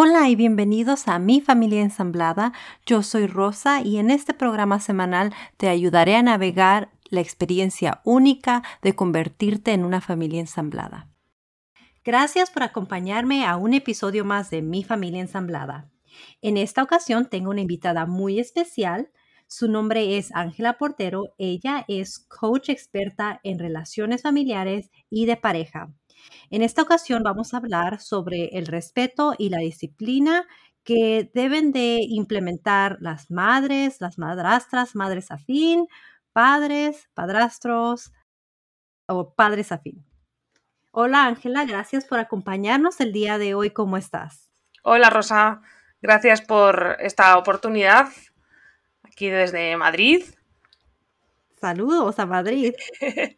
Hola y bienvenidos a Mi Familia Ensamblada. Yo soy Rosa y en este programa semanal te ayudaré a navegar la experiencia única de convertirte en una familia ensamblada. Gracias por acompañarme a un episodio más de Mi Familia Ensamblada. En esta ocasión tengo una invitada muy especial. Su nombre es Ángela Portero. Ella es coach experta en relaciones familiares y de pareja. En esta ocasión vamos a hablar sobre el respeto y la disciplina que deben de implementar las madres, las madrastras, madres afín, padres, padrastros o padres afín. Hola Ángela, gracias por acompañarnos el día de hoy. ¿Cómo estás? Hola Rosa, gracias por esta oportunidad aquí desde Madrid. Saludos a Madrid.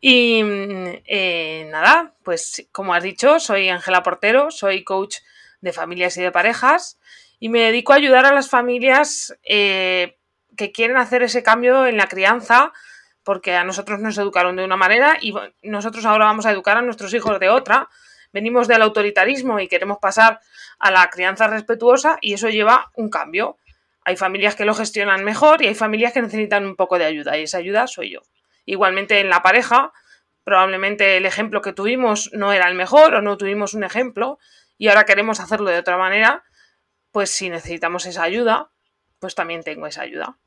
Y eh, nada, pues como has dicho, soy Ángela Portero, soy coach de familias y de parejas y me dedico a ayudar a las familias eh, que quieren hacer ese cambio en la crianza porque a nosotros nos educaron de una manera y nosotros ahora vamos a educar a nuestros hijos de otra. Venimos del autoritarismo y queremos pasar a la crianza respetuosa y eso lleva un cambio. Hay familias que lo gestionan mejor y hay familias que necesitan un poco de ayuda y esa ayuda soy yo. Igualmente en la pareja, probablemente el ejemplo que tuvimos no era el mejor o no tuvimos un ejemplo y ahora queremos hacerlo de otra manera, pues si necesitamos esa ayuda, pues también tengo esa ayuda.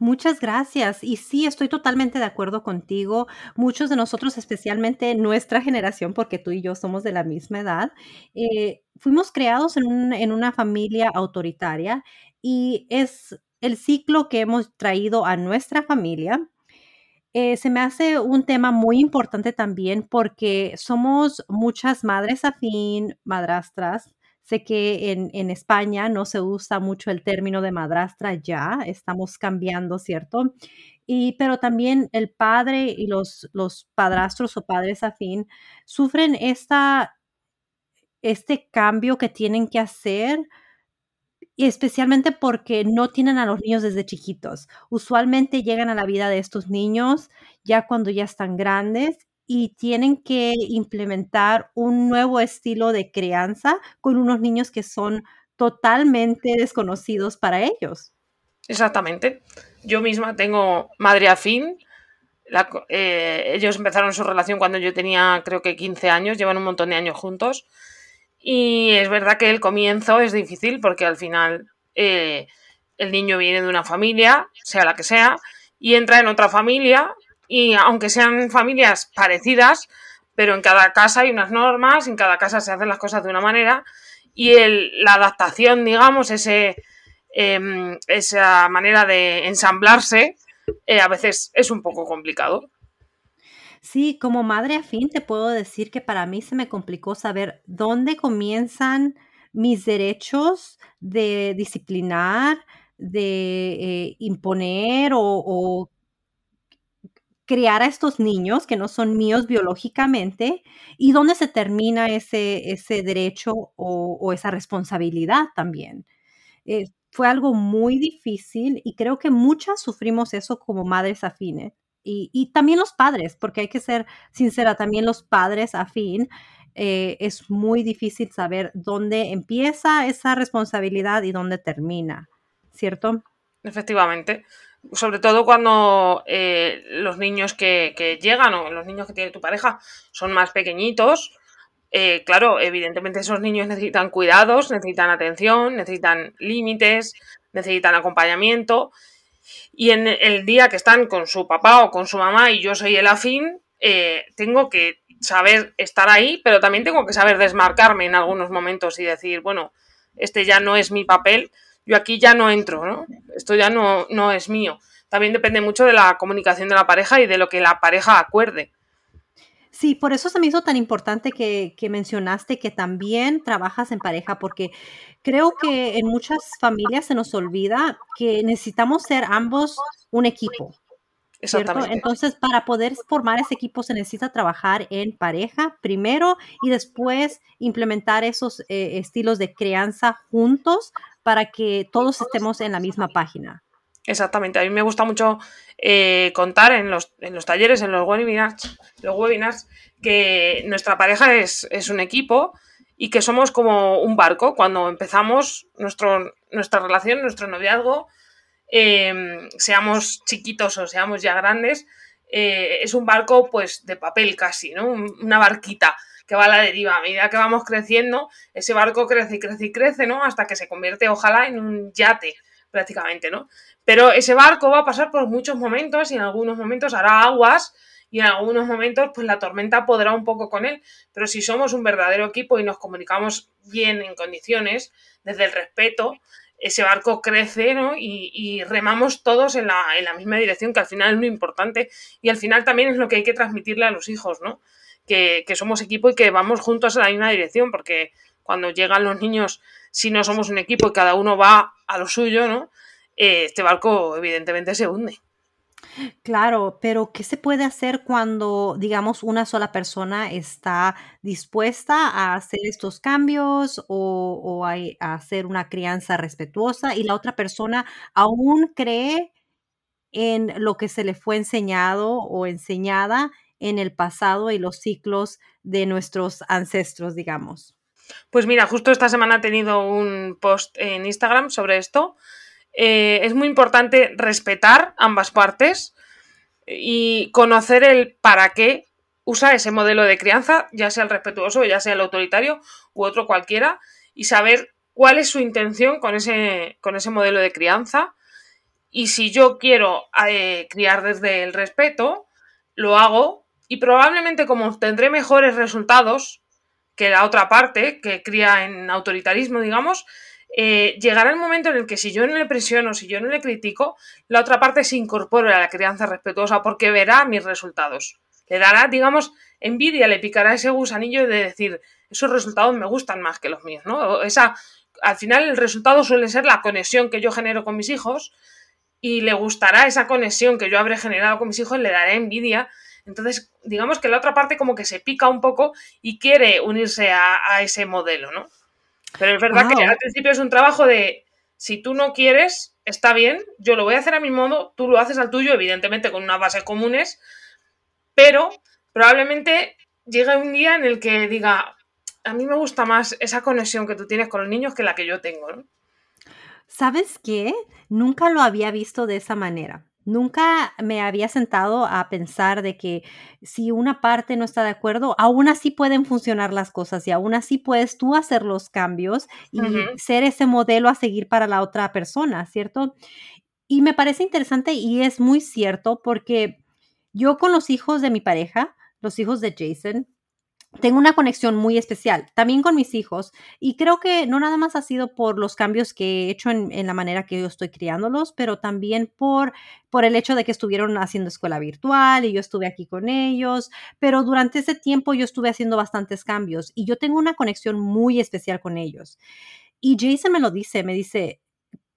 Muchas gracias. Y sí, estoy totalmente de acuerdo contigo. Muchos de nosotros, especialmente nuestra generación, porque tú y yo somos de la misma edad, eh, fuimos creados en, en una familia autoritaria y es el ciclo que hemos traído a nuestra familia eh, se me hace un tema muy importante también porque somos muchas madres afín, madrastras. Sé que en, en, España no se usa mucho el término de madrastra ya, estamos cambiando, ¿cierto? Y, pero también el padre y los, los padrastros o padres afín sufren esta, este cambio que tienen que hacer y especialmente porque no tienen a los niños desde chiquitos. Usualmente llegan a la vida de estos niños ya cuando ya están grandes y tienen que implementar un nuevo estilo de crianza con unos niños que son totalmente desconocidos para ellos. Exactamente. Yo misma tengo madre afín. Eh, ellos empezaron su relación cuando yo tenía creo que 15 años, llevan un montón de años juntos y es verdad que el comienzo es difícil porque al final eh, el niño viene de una familia, sea la que sea, y entra en otra familia y aunque sean familias parecidas, pero en cada casa hay unas normas, en cada casa se hacen las cosas de una manera y la adaptación, digamos, ese, em, esa manera de ensamblarse eh, a veces es un poco complicado. Sí, como madre afín te puedo decir que para mí se me complicó saber dónde comienzan mis derechos de disciplinar, de eh, imponer o, criar a estos niños que no son míos biológicamente y dónde se termina ese, ese derecho o, esa responsabilidad también. Eh, fue algo muy difícil y creo que muchas sufrimos eso como madres afines y, también los padres, porque hay que ser sincera, también los padres afín, eh, es muy difícil saber dónde empieza esa responsabilidad y dónde termina, ¿cierto? Efectivamente. Sobre todo cuando eh, los niños que, llegan o los niños que tiene tu pareja son más pequeñitos. Eh, claro, evidentemente esos niños necesitan cuidados, necesitan atención, necesitan límites, necesitan acompañamiento y en el día que están con su papá o con su mamá y yo soy el afín, eh, tengo que saber estar ahí, pero también tengo que saber desmarcarme en algunos momentos y decir, bueno, este ya no es mi papel, yo aquí ya no entro, ¿no? Esto ya no, no es mío. También depende mucho de la comunicación de la pareja y de lo que la pareja acuerde. Sí, por eso se me hizo tan importante que, que, mencionaste que también trabajas en pareja, porque creo que en muchas familias se nos olvida que necesitamos ser ambos un equipo. Exactamente. Entonces, para poder formar ese equipo se necesita trabajar en pareja primero y después implementar esos eh, estilos de crianza juntos para que todos estemos en la misma página. Exactamente, a mí me gusta mucho eh, contar en los, en los, talleres, en los webinars, los webinars, que nuestra pareja es, es un equipo y que somos como un barco. Cuando empezamos nuestro, nuestra relación, nuestro noviazgo, em, seamos chiquitos o seamos ya grandes, eh, es un barco pues de papel casi, ¿no? Una barquita que va a la deriva. A medida que vamos creciendo, ese barco crece y crece y crece, ¿no? Hasta que se convierte, ojalá, en un yate, prácticamente, ¿no? Pero ese barco va a pasar por muchos momentos y en algunos momentos hará aguas y en algunos momentos pues la tormenta podrá un poco con él, pero si somos un verdadero equipo y nos comunicamos bien en condiciones, desde el respeto, ese barco crece ¿no? y, remamos todos en la, en la, misma dirección, que al final es lo importante y al final también es lo que hay que transmitirle a los hijos, ¿no? Que, que somos equipo y que vamos juntos en la misma dirección, porque cuando llegan los niños, si no somos un equipo y cada uno va a lo suyo, ¿no? Eh, este barco evidentemente se hunde. Claro, pero ¿qué se puede hacer cuando, digamos, una sola persona está dispuesta a hacer estos cambios o, a, a hacer una crianza respetuosa y la otra persona aún cree en lo que se le fue enseñado o enseñada en el pasado y los ciclos de nuestros ancestros, digamos? Pues mira, justo esta semana he tenido un post en Instagram sobre esto eh, es muy importante respetar ambas partes y conocer el para qué usa ese modelo de crianza, ya sea el respetuoso, ya sea el autoritario u otro cualquiera, y saber cuál es su intención con ese, con ese modelo de crianza. Y si yo quiero eh, criar desde el respeto, lo hago y probablemente como tendré mejores resultados que la otra parte, que cría en autoritarismo, digamos, eh, llegará el momento en el que si yo no le presiono, si yo no le critico, la otra parte se incorpore a la crianza respetuosa porque verá mis resultados. Le dará, digamos, envidia, le picará ese gusanillo de decir, esos resultados me gustan más que los míos, ¿no? Esa, al final el resultado suele ser la conexión que yo genero con mis hijos y le gustará esa conexión que yo habré generado con mis hijos, le daré envidia. Entonces, digamos que la otra parte como que se pica un poco y quiere unirse a, a ese modelo, ¿no? Pero es verdad que al principio es un trabajo de si tú no quieres, está bien, yo lo voy a hacer a mi modo, tú lo haces al tuyo, evidentemente con unas bases comunes, pero probablemente llegue un día en el que diga, a mí me gusta más esa conexión que tú tienes con los niños que la que yo tengo, ¿no? ¿Sabes qué? Nunca lo había visto de esa manera. Nunca me había sentado a pensar de que si una parte no está de acuerdo, aún así pueden funcionar las cosas y aún así puedes tú hacer los cambios y ser ese modelo a seguir para la otra persona, ¿cierto? Y me parece interesante y es muy cierto porque yo con los hijos de mi pareja, los hijos de Jason, tengo una conexión muy especial, también con mis hijos, y creo que no nada más ha sido por los cambios que he hecho en, la manera que yo estoy criándolos, pero también por, por el hecho de que estuvieron haciendo escuela virtual y yo estuve aquí con ellos, pero durante ese tiempo yo estuve haciendo bastantes cambios y yo tengo una conexión muy especial con ellos. Y Jason me lo dice, me dice,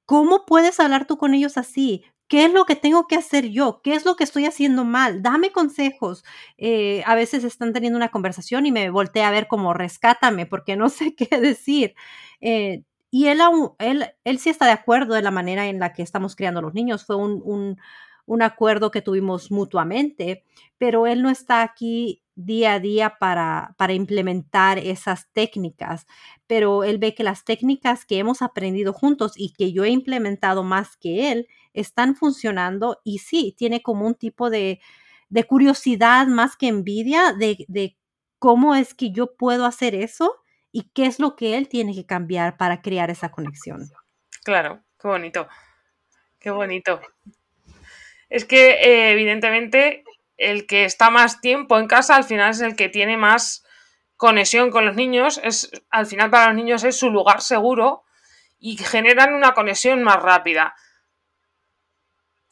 ¿cómo puedes hablar tú con ellos así? ¿Qué es lo que tengo que hacer yo? ¿Qué es lo que estoy haciendo mal? Dame consejos. Eh, a veces están teniendo una conversación y me volteé a ver como rescátame porque no sé qué decir. Eh, y él, él, él sí está de acuerdo de la manera en la que estamos criando los niños. Fue un, un, un acuerdo que tuvimos mutuamente, pero él no está aquí día a día para, para implementar esas técnicas, pero él ve que las técnicas que hemos aprendido juntos y que yo he implementado más que él, están funcionando y sí, tiene como un tipo de, curiosidad más que envidia de, cómo es que yo puedo hacer eso y qué es lo que él tiene que cambiar para crear esa conexión. Claro, qué bonito, qué bonito. Es que eh, evidentemente el que está más tiempo en casa al final es el que tiene más conexión con los niños, es al final para los niños es su lugar seguro y generan una conexión más rápida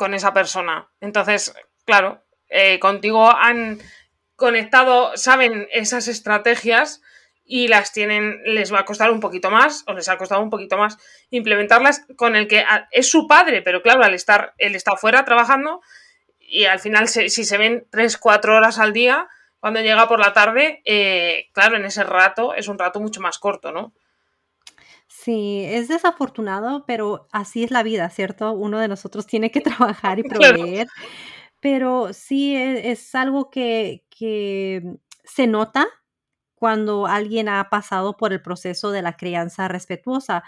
con esa persona. Entonces, claro, eh, contigo han conectado, saben esas estrategias y las tienen, les va a costar un poquito más, o les ha costado un poquito más implementarlas con el que es su padre, pero claro, al estar, él está fuera trabajando y al final si se ven 3, 4 horas al día, cuando llega por la tarde, eh, claro, en ese rato es un rato mucho más corto, ¿no? Sí, es desafortunado, pero así es la vida, ¿cierto? Uno de nosotros tiene que trabajar y proveer, pero sí e, es, algo que, que se nota cuando alguien ha pasado por el proceso de la crianza respetuosa.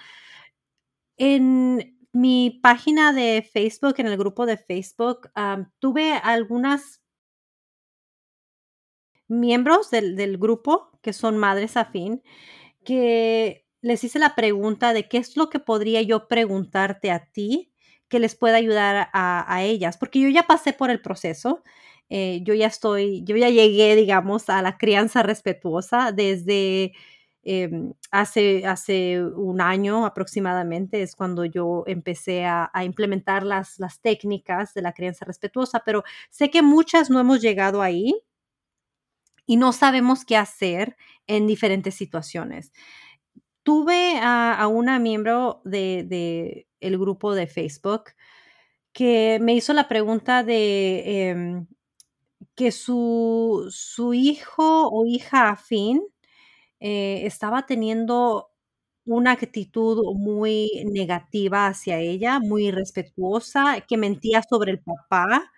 En mi página de Facebook, en el grupo de Facebook, tuve algunas miembros del, del, grupo que son madres afín que les hice la pregunta de qué es lo que podría yo preguntarte a ti que les pueda ayudar a, ellas, porque yo ya pasé por el proceso, eh, yo ya estoy, yo ya llegué, digamos, a la crianza respetuosa desde em, hace, hace un año aproximadamente, es cuando yo empecé a, implementar las, las técnicas de la crianza respetuosa, pero sé que muchas no hemos llegado ahí y no sabemos qué hacer en diferentes situaciones. Tuve a, una miembro de, el grupo de Facebook que me hizo la pregunta de em, que su, su, hijo o hija afín eh, estaba teniendo una actitud muy negativa hacia ella, muy irrespetuosa, que mentía sobre el papá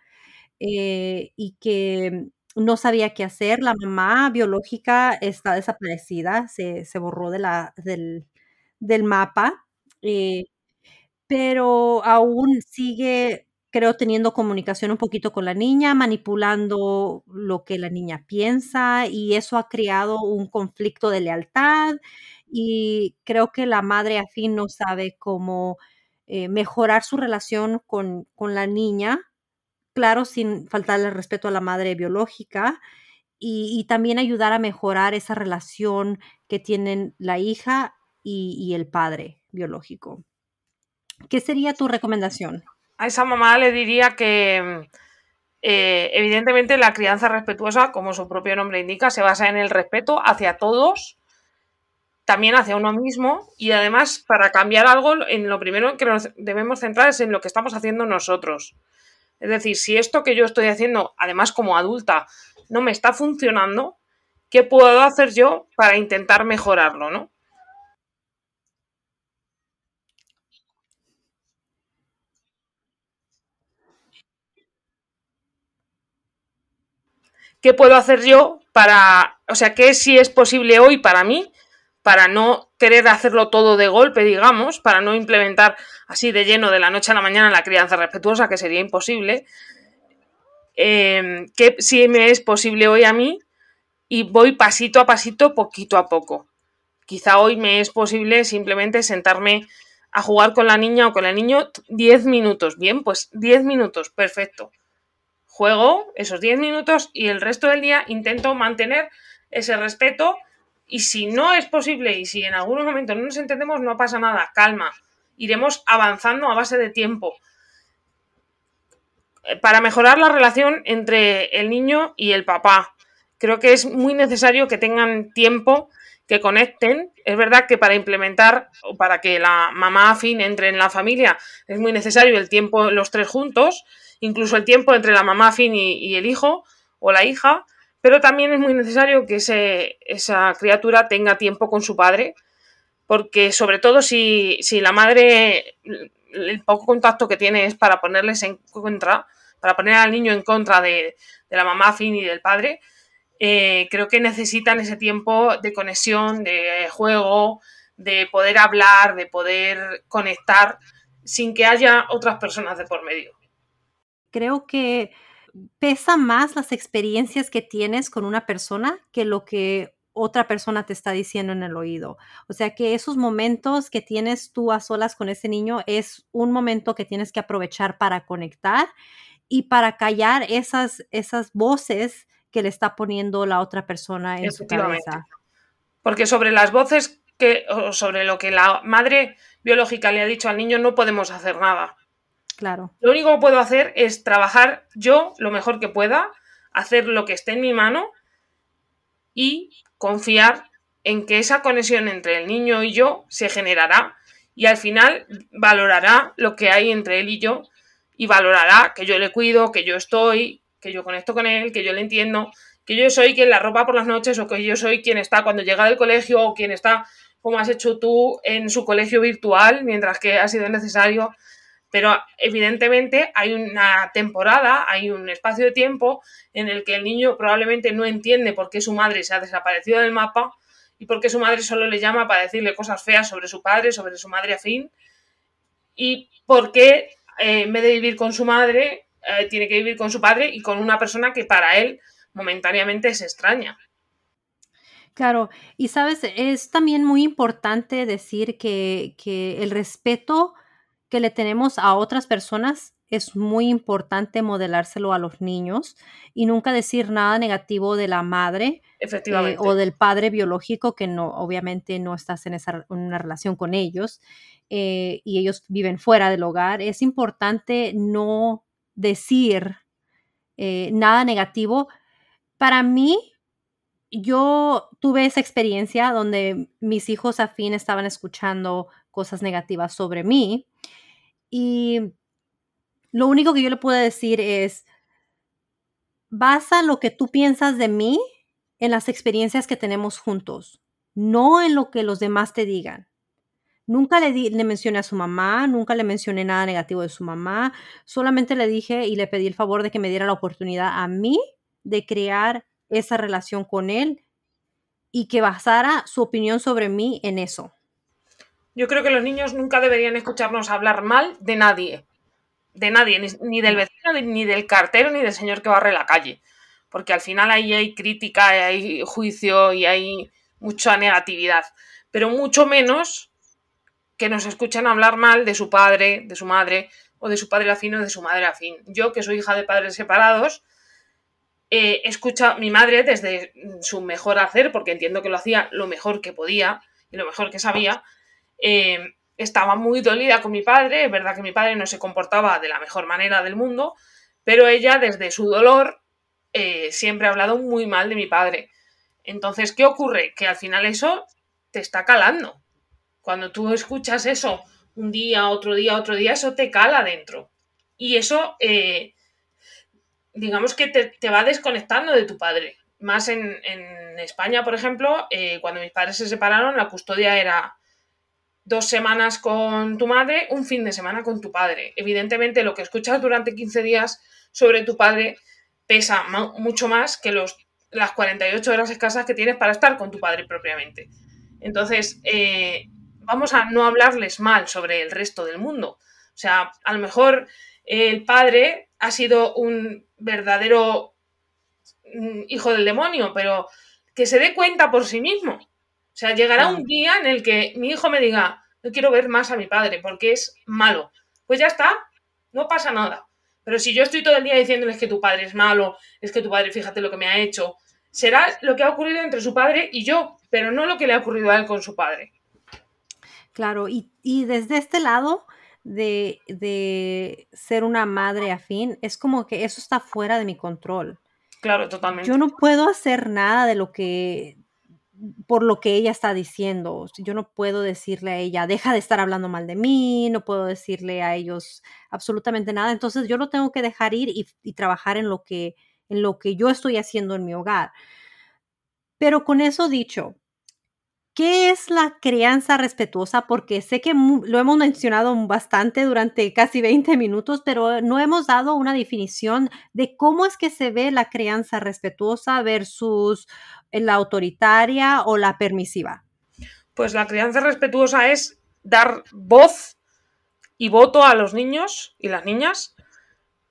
eh, y que no sabía qué hacer. La mamá biológica está desaparecida, se, borró de la, del, del mapa, eh, pero aún sigue, creo, teniendo comunicación un poquito con la niña, manipulando lo que la niña piensa y eso ha creado un conflicto de lealtad y creo que la madre afín no sabe cómo eh, mejorar su relación con, con la niña claro, sin faltarle respeto a la madre biológica y, también ayudar a mejorar esa relación que tienen la hija y, el padre biológico. ¿Qué sería tu recomendación? A esa mamá le diría que eh, evidentemente la crianza respetuosa, como su propio nombre indica, se basa en el respeto hacia todos, también hacia uno mismo y además para cambiar algo, en lo primero que nos debemos centrar es en lo que estamos haciendo nosotros. Es decir, si esto que yo estoy haciendo, además como adulta, no me está funcionando, ¿qué puedo hacer yo para intentar mejorarlo, no? ¿Qué puedo hacer yo para, o sea, qué si es posible hoy para mí para no querer hacerlo todo de golpe, digamos, para no implementar así de lleno de la noche a la mañana la crianza respetuosa, que sería imposible, eh, que sí me es posible hoy a mí y voy pasito a pasito, poquito a poco. Quizá hoy me es posible simplemente sentarme a jugar con la niña o con el niño 10 minutos. Bien, pues 10 minutos, perfecto. Juego esos 10 minutos y el resto del día intento mantener ese respeto y si no es posible y si en algún momento no nos entendemos, no pasa nada, calma. Iremos avanzando a base de tiempo. Eh, para mejorar la relación entre el niño y el papá, creo que es muy necesario que tengan tiempo, que conecten. Es verdad que para implementar o para que la mamá afín entre en la familia es muy necesario el tiempo los tres juntos, incluso el tiempo entre la mamá afín y el hijo o la hija pero también es muy necesario que esa criatura tenga tiempo con su padre, porque sobre todo si, la madre, el poco contacto que tiene es para ponerles en contra, para poner al niño en contra de, la mamá fin y del padre, eh, creo que necesitan ese tiempo de conexión, de juego, de poder hablar, de poder conectar sin que haya otras personas de por medio. Creo que pesa más las experiencias que tienes con una persona que lo que otra persona te está diciendo en el oído. O sea que esos momentos que tienes tú a solas con ese niño es un momento que tienes que aprovechar para conectar y para callar esas, esas voces que le está poniendo la otra persona en su cabeza. Porque sobre las voces que, o sobre lo que la madre biológica le ha dicho al niño, no podemos hacer nada. Claro. Lo único que puedo hacer es trabajar yo lo mejor que pueda, hacer lo que esté en mi mano y confiar en que esa conexión entre el niño y yo se generará y al final valorará lo que hay entre él y yo y valorará que yo le cuido, que yo estoy, que yo conecto con él, que yo le entiendo, que yo soy quien la ropa por las noches o que yo soy quien está cuando llega del colegio o quien está como has hecho tú en su colegio virtual mientras que ha sido necesario Pero evidentemente hay una temporada, hay un espacio de tiempo en el que el niño probablemente no entiende por qué su madre se ha desaparecido del mapa y por qué su madre solo le llama para decirle cosas feas sobre su padre, sobre su madre afín y por qué eh, en vez de vivir con su madre eh, tiene que vivir con su padre y con una persona que para él momentáneamente es extraña. Claro, y sabes, es también muy importante decir que, que el respeto que le tenemos a otras personas es muy importante modelárselo a los niños y nunca decir nada negativo de la madre eh, o del padre biológico que no obviamente no estás en, esa, una relación con ellos eh, y ellos viven fuera del hogar. Es importante no decir eh, nada negativo. Para mí yo tuve esa experiencia donde mis hijos afín estaban escuchando cosas negativas sobre mí y lo único que yo le puedo decir es, basa lo que tú piensas de mí en las experiencias que tenemos juntos, no en lo que los demás te digan. Nunca le, le mencioné a su mamá, nunca le mencioné nada negativo de su mamá, solamente le dije y le pedí el favor de que me diera la oportunidad a mí de crear esa relación con él y que basara su opinión sobre mí en eso. Yo creo que los niños nunca deberían escucharnos hablar mal de nadie. De nadie, ni, del vecino, ni del cartero, ni del señor que barre la calle. Porque al final ahí hay crítica, hay juicio y hay mucha negatividad. Pero mucho menos que nos escuchen hablar mal de su padre, de su madre, o de su padre afín o de su madre afín. Yo, que soy hija de padres separados, eh, escucha mi madre desde su mejor hacer, porque entiendo que lo hacía lo mejor que podía y lo mejor que sabía, eh, estaba muy dolida con mi padre, es verdad que mi padre no se comportaba de la mejor manera del mundo, pero ella desde su dolor eh, siempre ha hablado muy mal de mi padre. Entonces, ¿qué ocurre? Que al final eso te está calando. Cuando tú escuchas eso un día, otro día, otro día, eso te cala dentro. Y eso, eh, digamos que te, va desconectando de tu padre. Más en, España, por ejemplo, cuando mis padres se separaron, la custodia era dos semanas con tu madre, un fin de semana con tu padre. Evidentemente, lo que escuchas durante 15 días sobre tu padre pesa mucho más que los, las 48 horas escasas que tienes para estar con tu padre propiamente. Entonces, eh, vamos a no hablarles mal sobre el resto del mundo. O sea, a lo mejor el padre ha sido un verdadero mm, hijo del demonio, pero que se dé cuenta por sí mismo o sea, llegará un día en el que mi hijo me diga, no quiero ver más a mi padre porque es malo. Pues ya está, no pasa nada. Pero si yo estoy todo el día diciéndoles que tu padre es malo, es que tu padre, fíjate lo que me ha hecho, será lo que ha ocurrido entre su padre y yo, pero no lo que le ha ocurrido a él con su padre. Claro, y, desde este lado de, de, ser una madre afín, es como que eso está fuera de mi control. Claro, totalmente. Yo no puedo hacer nada de lo que por lo que ella está diciendo. Yo no puedo decirle a ella, deja de estar hablando mal de mí, no puedo decirle a ellos absolutamente nada. Entonces yo lo tengo que dejar ir y, trabajar en lo, que, en lo que yo estoy haciendo en mi hogar. Pero con eso dicho, ¿Qué es la crianza respetuosa? Porque sé que lo hemos mencionado bastante durante casi 20 minutos, pero no hemos dado una definición de cómo es que se ve la crianza respetuosa versus la autoritaria o la permisiva. Pues la crianza respetuosa es dar voz y voto a los niños y las niñas,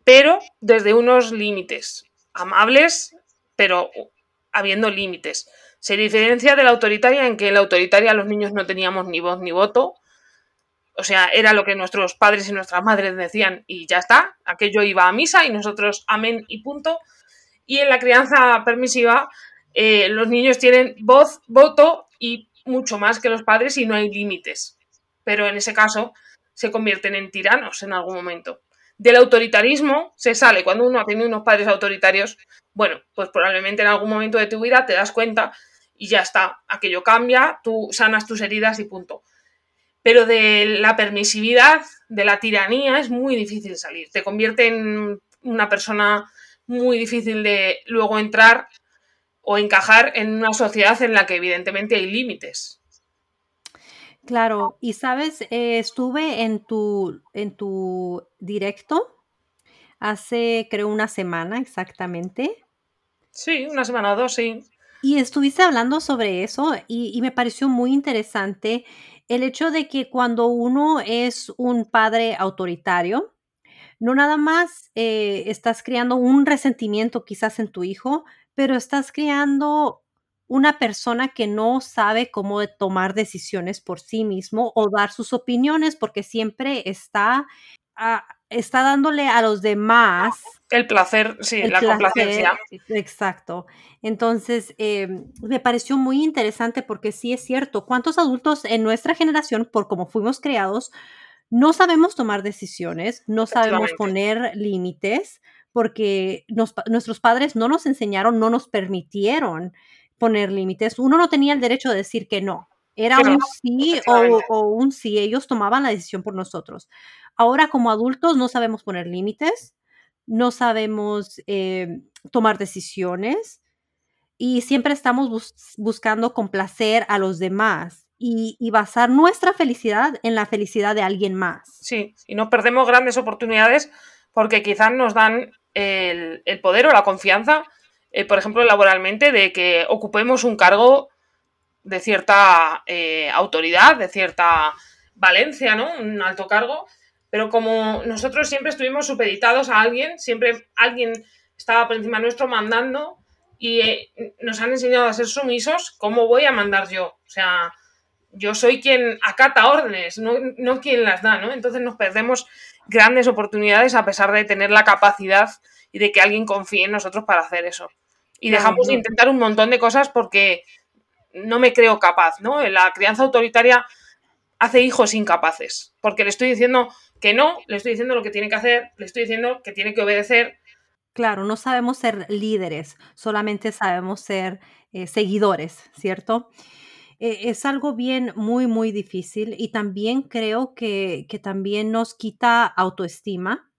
pero desde unos límites amables, pero habiendo límites. Se diferencia de la autoritaria en que en la autoritaria los niños no teníamos ni voz ni voto. O sea, era lo que nuestros padres y nuestras madres decían y ya está. Aquello iba a misa y nosotros amén y punto. Y en la crianza permisiva eh, los niños tienen voz, voto y mucho más que los padres y no hay límites. Pero en ese caso se convierten en tiranos en algún momento. Del autoritarismo se sale cuando uno ha tenido unos padres autoritarios. Bueno, pues probablemente en algún momento de tu vida te das cuenta y ya está. Aquello cambia, tú sanas tus heridas y punto. Pero de la permisividad, de la tiranía, es muy difícil salir. Te convierte en una persona muy difícil de luego entrar o encajar en una sociedad en la que evidentemente hay límites. Claro, y sabes, eh, estuve en tu, en tu directo hace, creo, una semana exactamente. Sí, una semana o dos, sí. Y estuviste hablando sobre eso y, me pareció muy interesante el hecho de que cuando uno es un padre autoritario, no nada más eh, estás creando un resentimiento quizás en tu hijo, pero estás creando una persona que no sabe cómo tomar decisiones por sí mismo o dar sus opiniones porque siempre está, ah, está dándole a los demás. El placer, sí, el la placer, complacencia. Exacto. Entonces, eh, me pareció muy interesante porque sí es cierto, ¿cuántos adultos en nuestra generación, por cómo fuimos creados, no sabemos tomar decisiones, no sabemos poner límites, porque nos nuestros padres no nos enseñaron, no nos permitieron poner límites. Uno no tenía el derecho de decir que no. Era no, un sí o un sí, ellos tomaban la decisión por nosotros. Ahora, como adultos, no sabemos poner límites, no sabemos, eh, tomar decisiones, y siempre estamos bus buscando complacer a los demás, y y basar nuestra felicidad en la felicidad de alguien más. Sí, y nos perdemos grandes oportunidades porque quizás nos dan el, el poder o la confianza, eh, por ejemplo, laboralmente, de que ocupemos un cargo de cierta eh, autoridad, de cierta valencia, ¿no? Un alto cargo, pero como nosotros siempre estuvimos supeditados a alguien, siempre alguien estaba por encima nuestro mandando y eh, nos han enseñado a ser sumisos, ¿cómo voy a mandar yo? O sea, yo soy quien acata órdenes, no, no quien las da, ¿no? Entonces nos perdemos grandes oportunidades a pesar de tener la capacidad y de que alguien confíe en nosotros para hacer eso. Y dejamos de intentar un montón de cosas porque no me creo capaz, ¿no? La crianza autoritaria hace hijos incapaces, porque le estoy diciendo que no, le estoy diciendo lo que tiene que hacer, le estoy diciendo que tiene que obedecer. Claro, no sabemos ser líderes, solamente sabemos ser, eh, seguidores, ¿cierto? Eh, es algo bien muy, muy difícil, y también creo que que también nos quita autoestima,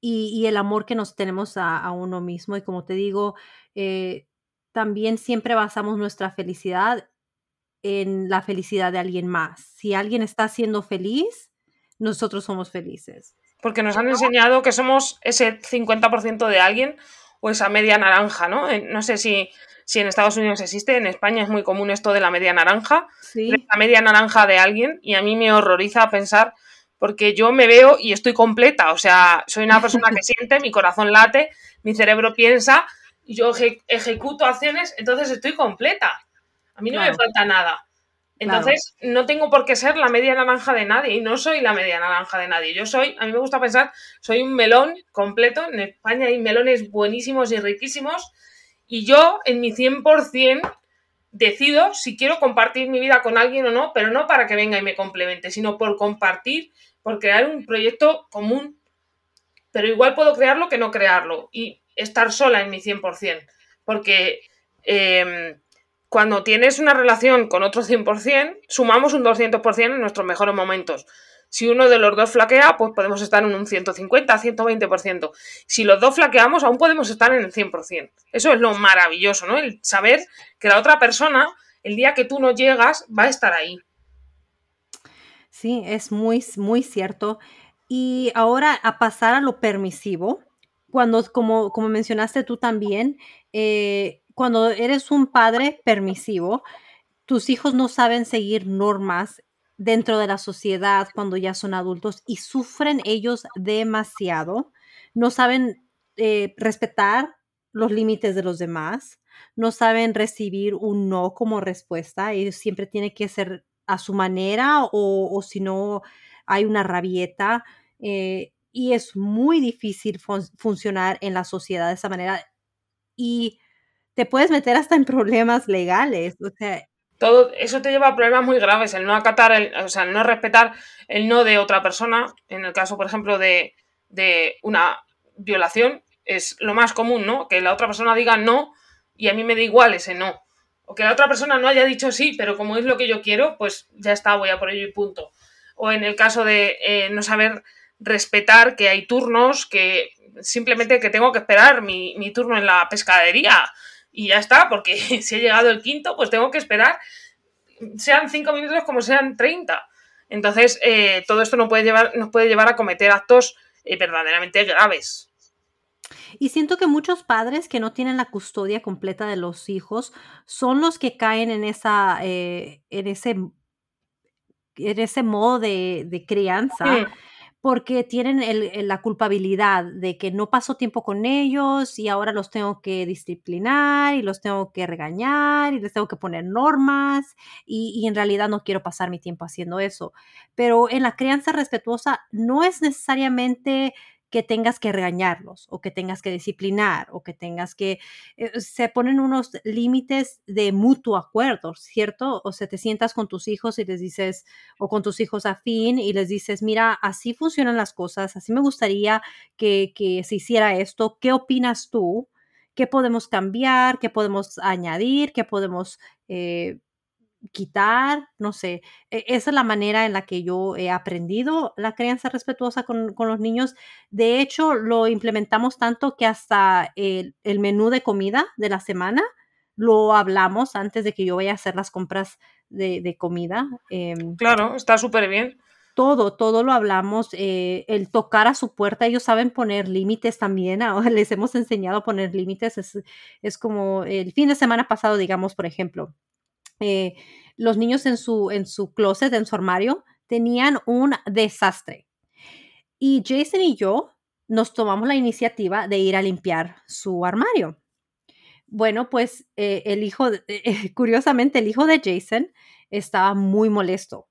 y el amor que nos tenemos a a uno mismo, y como te digo, eh, también siempre basamos nuestra felicidad en la felicidad de alguien más. Si alguien está siendo feliz, nosotros somos felices. Porque nos han enseñado que somos ese 50% de alguien o esa media naranja, ¿no? Eh, no sé si, si en Estados Unidos existe, en España es muy común esto de la media naranja, Sí. la media naranja de alguien y a mí me horroriza pensar porque yo me veo y estoy completa, o sea, soy una persona que siente, mi corazón late, mi cerebro piensa, yo eje- ejecuto acciones, entonces estoy completa. A mí no me falta nada. claro. Entonces, no tengo por qué ser la media naranja de nadie y no soy la media naranja de nadie. Yo soy, a mí me gusta pensar, soy un melón completo. En España hay melones buenísimos y riquísimos y yo en mi 100% decido si quiero compartir mi vida con alguien o no, pero no para que venga y me complemente, sino por compartir, por crear un proyecto común. Pero igual puedo crearlo que no crearlo y estar sola en mi 100%, porque eh, cuando tienes una relación con otro 100%, sumamos un 200% en nuestros mejores momentos. Si uno de los dos flaquea, pues podemos estar en un 150, 120%. Si los dos flaqueamos, aún podemos estar en el 100%. Eso es lo maravilloso, ¿no? El saber que la otra persona, el día que tú no llegas, va a estar ahí. Sí, es muy, muy cierto. Y ahora a pasar a lo permisivo, cuando, como, como mencionaste tú también, eh, cuando eres un padre permisivo, tus hijos no saben seguir normas dentro de la sociedad cuando ya son adultos y sufren ellos demasiado. No saben eh, respetar los límites de los demás, no saben recibir un no como respuesta, ellos siempre tienen que ser a su manera o, si no hay una rabieta eh, y es muy difícil fun- funcionar en la sociedad de esa manera y te puedes meter hasta en problemas legales, o sea, Todo eso te lleva a problemas muy graves, el no acatar, el, o sea, no respetar el no de otra persona. En el caso, por ejemplo, de, de una violación, es lo más común, ¿no? Que la otra persona diga no y a mí me da igual ese no. O que la otra persona no haya dicho sí, pero como es lo que yo quiero, pues ya está, voy a por ello y punto. O en el caso de eh, no saber respetar que hay turnos, que simplemente que tengo que esperar mi, mi turno en la pescadería y ya está, porque si he llegado el quinto, pues tengo que esperar sean cinco minutos como sean 30. Entonces, eh, todo esto nos puede, llevar, nos puede llevar a cometer actos eh, verdaderamente graves. Y siento que muchos padres que no tienen la custodia completa de los hijos son los que caen en esa, eh, en ese, en ese modo de, de crianza. Mm. Porque tienen el- la culpabilidad de que no paso tiempo con ellos y ahora los tengo que disciplinar y los tengo que regañar y les tengo que poner normas y, y en realidad no quiero pasar mi tiempo haciendo eso. Pero en la crianza respetuosa no es necesariamente que tengas que regañarlos o que tengas que disciplinar o que tengas que... eh, se ponen unos límites de mutuo acuerdo, ¿cierto? O sea, te sientas con tus hijos y les dices, o con tus hijos afín y les dices, mira, así funcionan las cosas, así me gustaría que, que se hiciera esto, ¿qué opinas tú? ¿Qué podemos cambiar? ¿Qué podemos añadir? ¿Qué podemos eh, quitar? No sé. E- Esa es la manera en la que yo he aprendido la crianza respetuosa con, con los niños. De hecho, lo implementamos tanto que hasta el, el menú de comida de la semana lo hablamos antes de que yo vaya a hacer las compras de, de comida. em, Claro, está súper bien. todo, todo lo hablamos, eh, el tocar a su puerta, ellos saben poner límites también, ahora les hemos enseñado a poner límites, es, es como el fin de semana pasado, digamos, por ejemplo, eh, los niños en su, en su closet, en su armario, tenían un desastre. Y Jason y yo nos tomamos la iniciativa de ir a limpiar su armario. Bueno, pues eh, el hijo, curiosamente, el hijo de Jason estaba muy molesto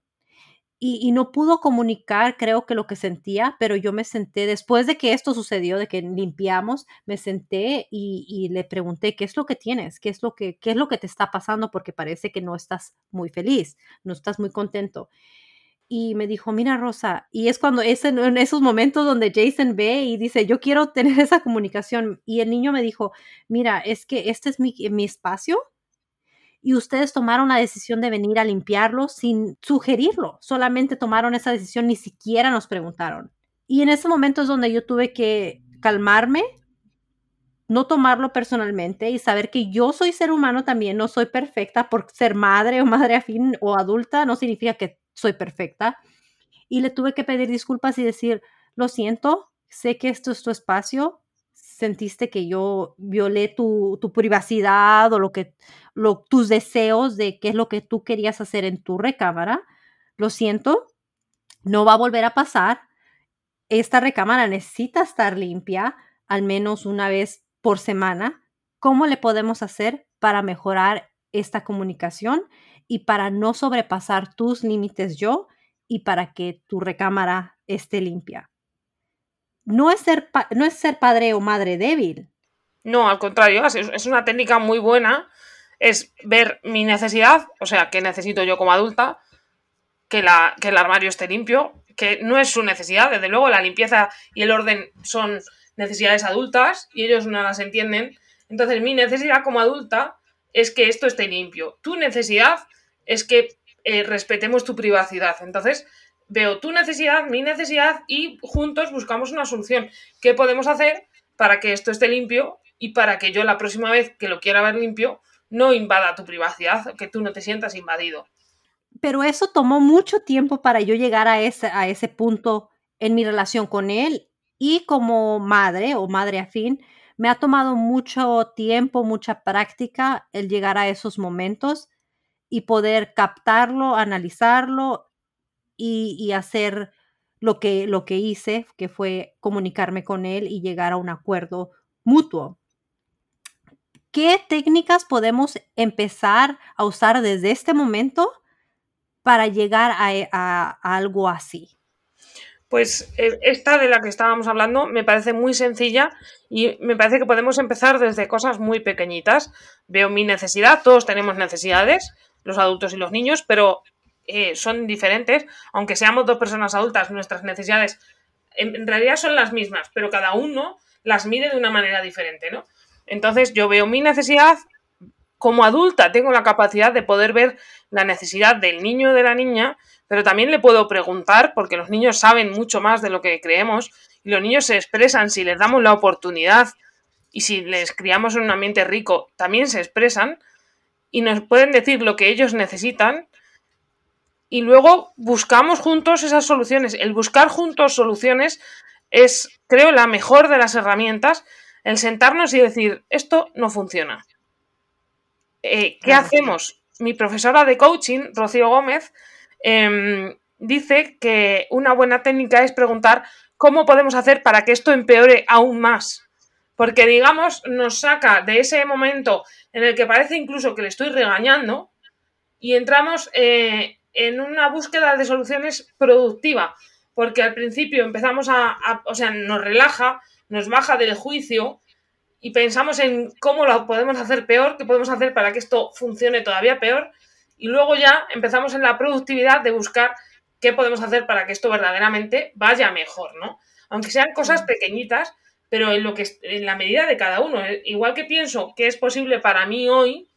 y, no pudo comunicar, creo que lo que sentía, pero yo me senté, después de que esto sucedió, de que limpiamos, me senté y, y le pregunté, ¿qué es lo que tienes? ¿Qué es lo que, qué es lo que te está pasando? Porque parece que no estás muy feliz, no estás muy contento. Y me dijo, mira Rosa, y es cuando es en, en esos momentos donde Jason ve y dice, yo quiero tener esa comunicación. Y el niño me dijo, mira, es que este es mi, mi espacio y ustedes tomaron la decisión de venir a limpiarlo sin sugerirlo, solamente tomaron esa decisión, ni siquiera nos preguntaron. Y en ese momento es donde yo tuve que calmarme, no tomarlo personalmente y saber que yo soy ser humano también, no soy perfecta por ser madre o madre afín o adulta, no significa que soy perfecta. Y le tuve que pedir disculpas y decir, lo siento, sé que esto es tu espacio, sentiste que yo violé tu, tu privacidad o lo que, lo, tus deseos de qué es lo que tú querías hacer en tu recámara. Lo siento, no va a volver a pasar. Esta recámara necesita estar limpia al menos una vez por semana. ¿Cómo le podemos hacer para mejorar esta comunicación y para no sobrepasar tus límites yo y para que tu recámara esté limpia? No es ser, no es ser padre o madre débil. No, al contrario, es una técnica muy buena. Es ver mi necesidad, o sea, qué necesito yo como adulta, que, la, que el armario esté limpio, que no es su necesidad, desde luego la limpieza y el orden son necesidades adultas y ellos no las entienden. Entonces mi necesidad como adulta es que esto esté limpio. Tu necesidad es que eh, respetemos tu privacidad. Entonces veo tu necesidad, mi necesidad y juntos buscamos una solución. ¿Qué podemos hacer para que esto esté limpio y para que yo la próxima vez que lo quiera ver limpio no invada tu privacidad, que tú no te sientas invadido? Pero eso tomó mucho tiempo para yo llegar a ese, a ese punto en mi relación con él y como madre o madre afín. Me ha tomado mucho tiempo, mucha práctica el llegar a esos momentos y poder captarlo, analizarlo y, hacer lo que, lo que hice, que fue comunicarme con él y llegar a un acuerdo mutuo. ¿Qué técnicas podemos empezar a usar desde este momento para llegar a, a algo así? Pues eh, esta de la que estábamos hablando me parece muy sencilla y me parece que podemos empezar desde cosas muy pequeñitas. Veo mi necesidad, todos tenemos necesidades, los adultos y los niños, pero eh, son diferentes. Aunque seamos dos personas adultas, nuestras necesidades en realidad son las mismas, pero cada uno las mide de una manera diferente, ¿no? Entonces yo veo mi necesidad, como adulta tengo la capacidad de poder ver la necesidad del niño o de la niña, pero también le puedo preguntar, porque los niños saben mucho más de lo que creemos, y los niños se expresan si les damos la oportunidad y si les criamos en un ambiente rico, también se expresan y nos pueden decir lo que ellos necesitan y luego buscamos juntos esas soluciones. El buscar juntos soluciones es, creo, la mejor de las herramientas, el sentarnos y decir, esto no funciona. Eh, ¿Qué hacemos? Mi profesora de coaching, Rocío Gómez, em, dice que una buena técnica es preguntar cómo podemos hacer para que esto empeore aún más. Porque, digamos, nos saca de ese momento en el que parece incluso que le estoy regañando y entramos eh, en una búsqueda de soluciones productiva. Porque al principio empezamos a, o sea, nos relaja, nos baja del juicio y pensamos en cómo lo podemos hacer peor, qué podemos hacer para que esto funcione todavía peor. Y luego ya empezamos en la productividad de buscar qué podemos hacer para que esto verdaderamente vaya mejor, ¿no? Aunque sean cosas pequeñitas, pero en lo que en la medida de cada uno. ¿eh? Igual que pienso que es posible para mí hoy,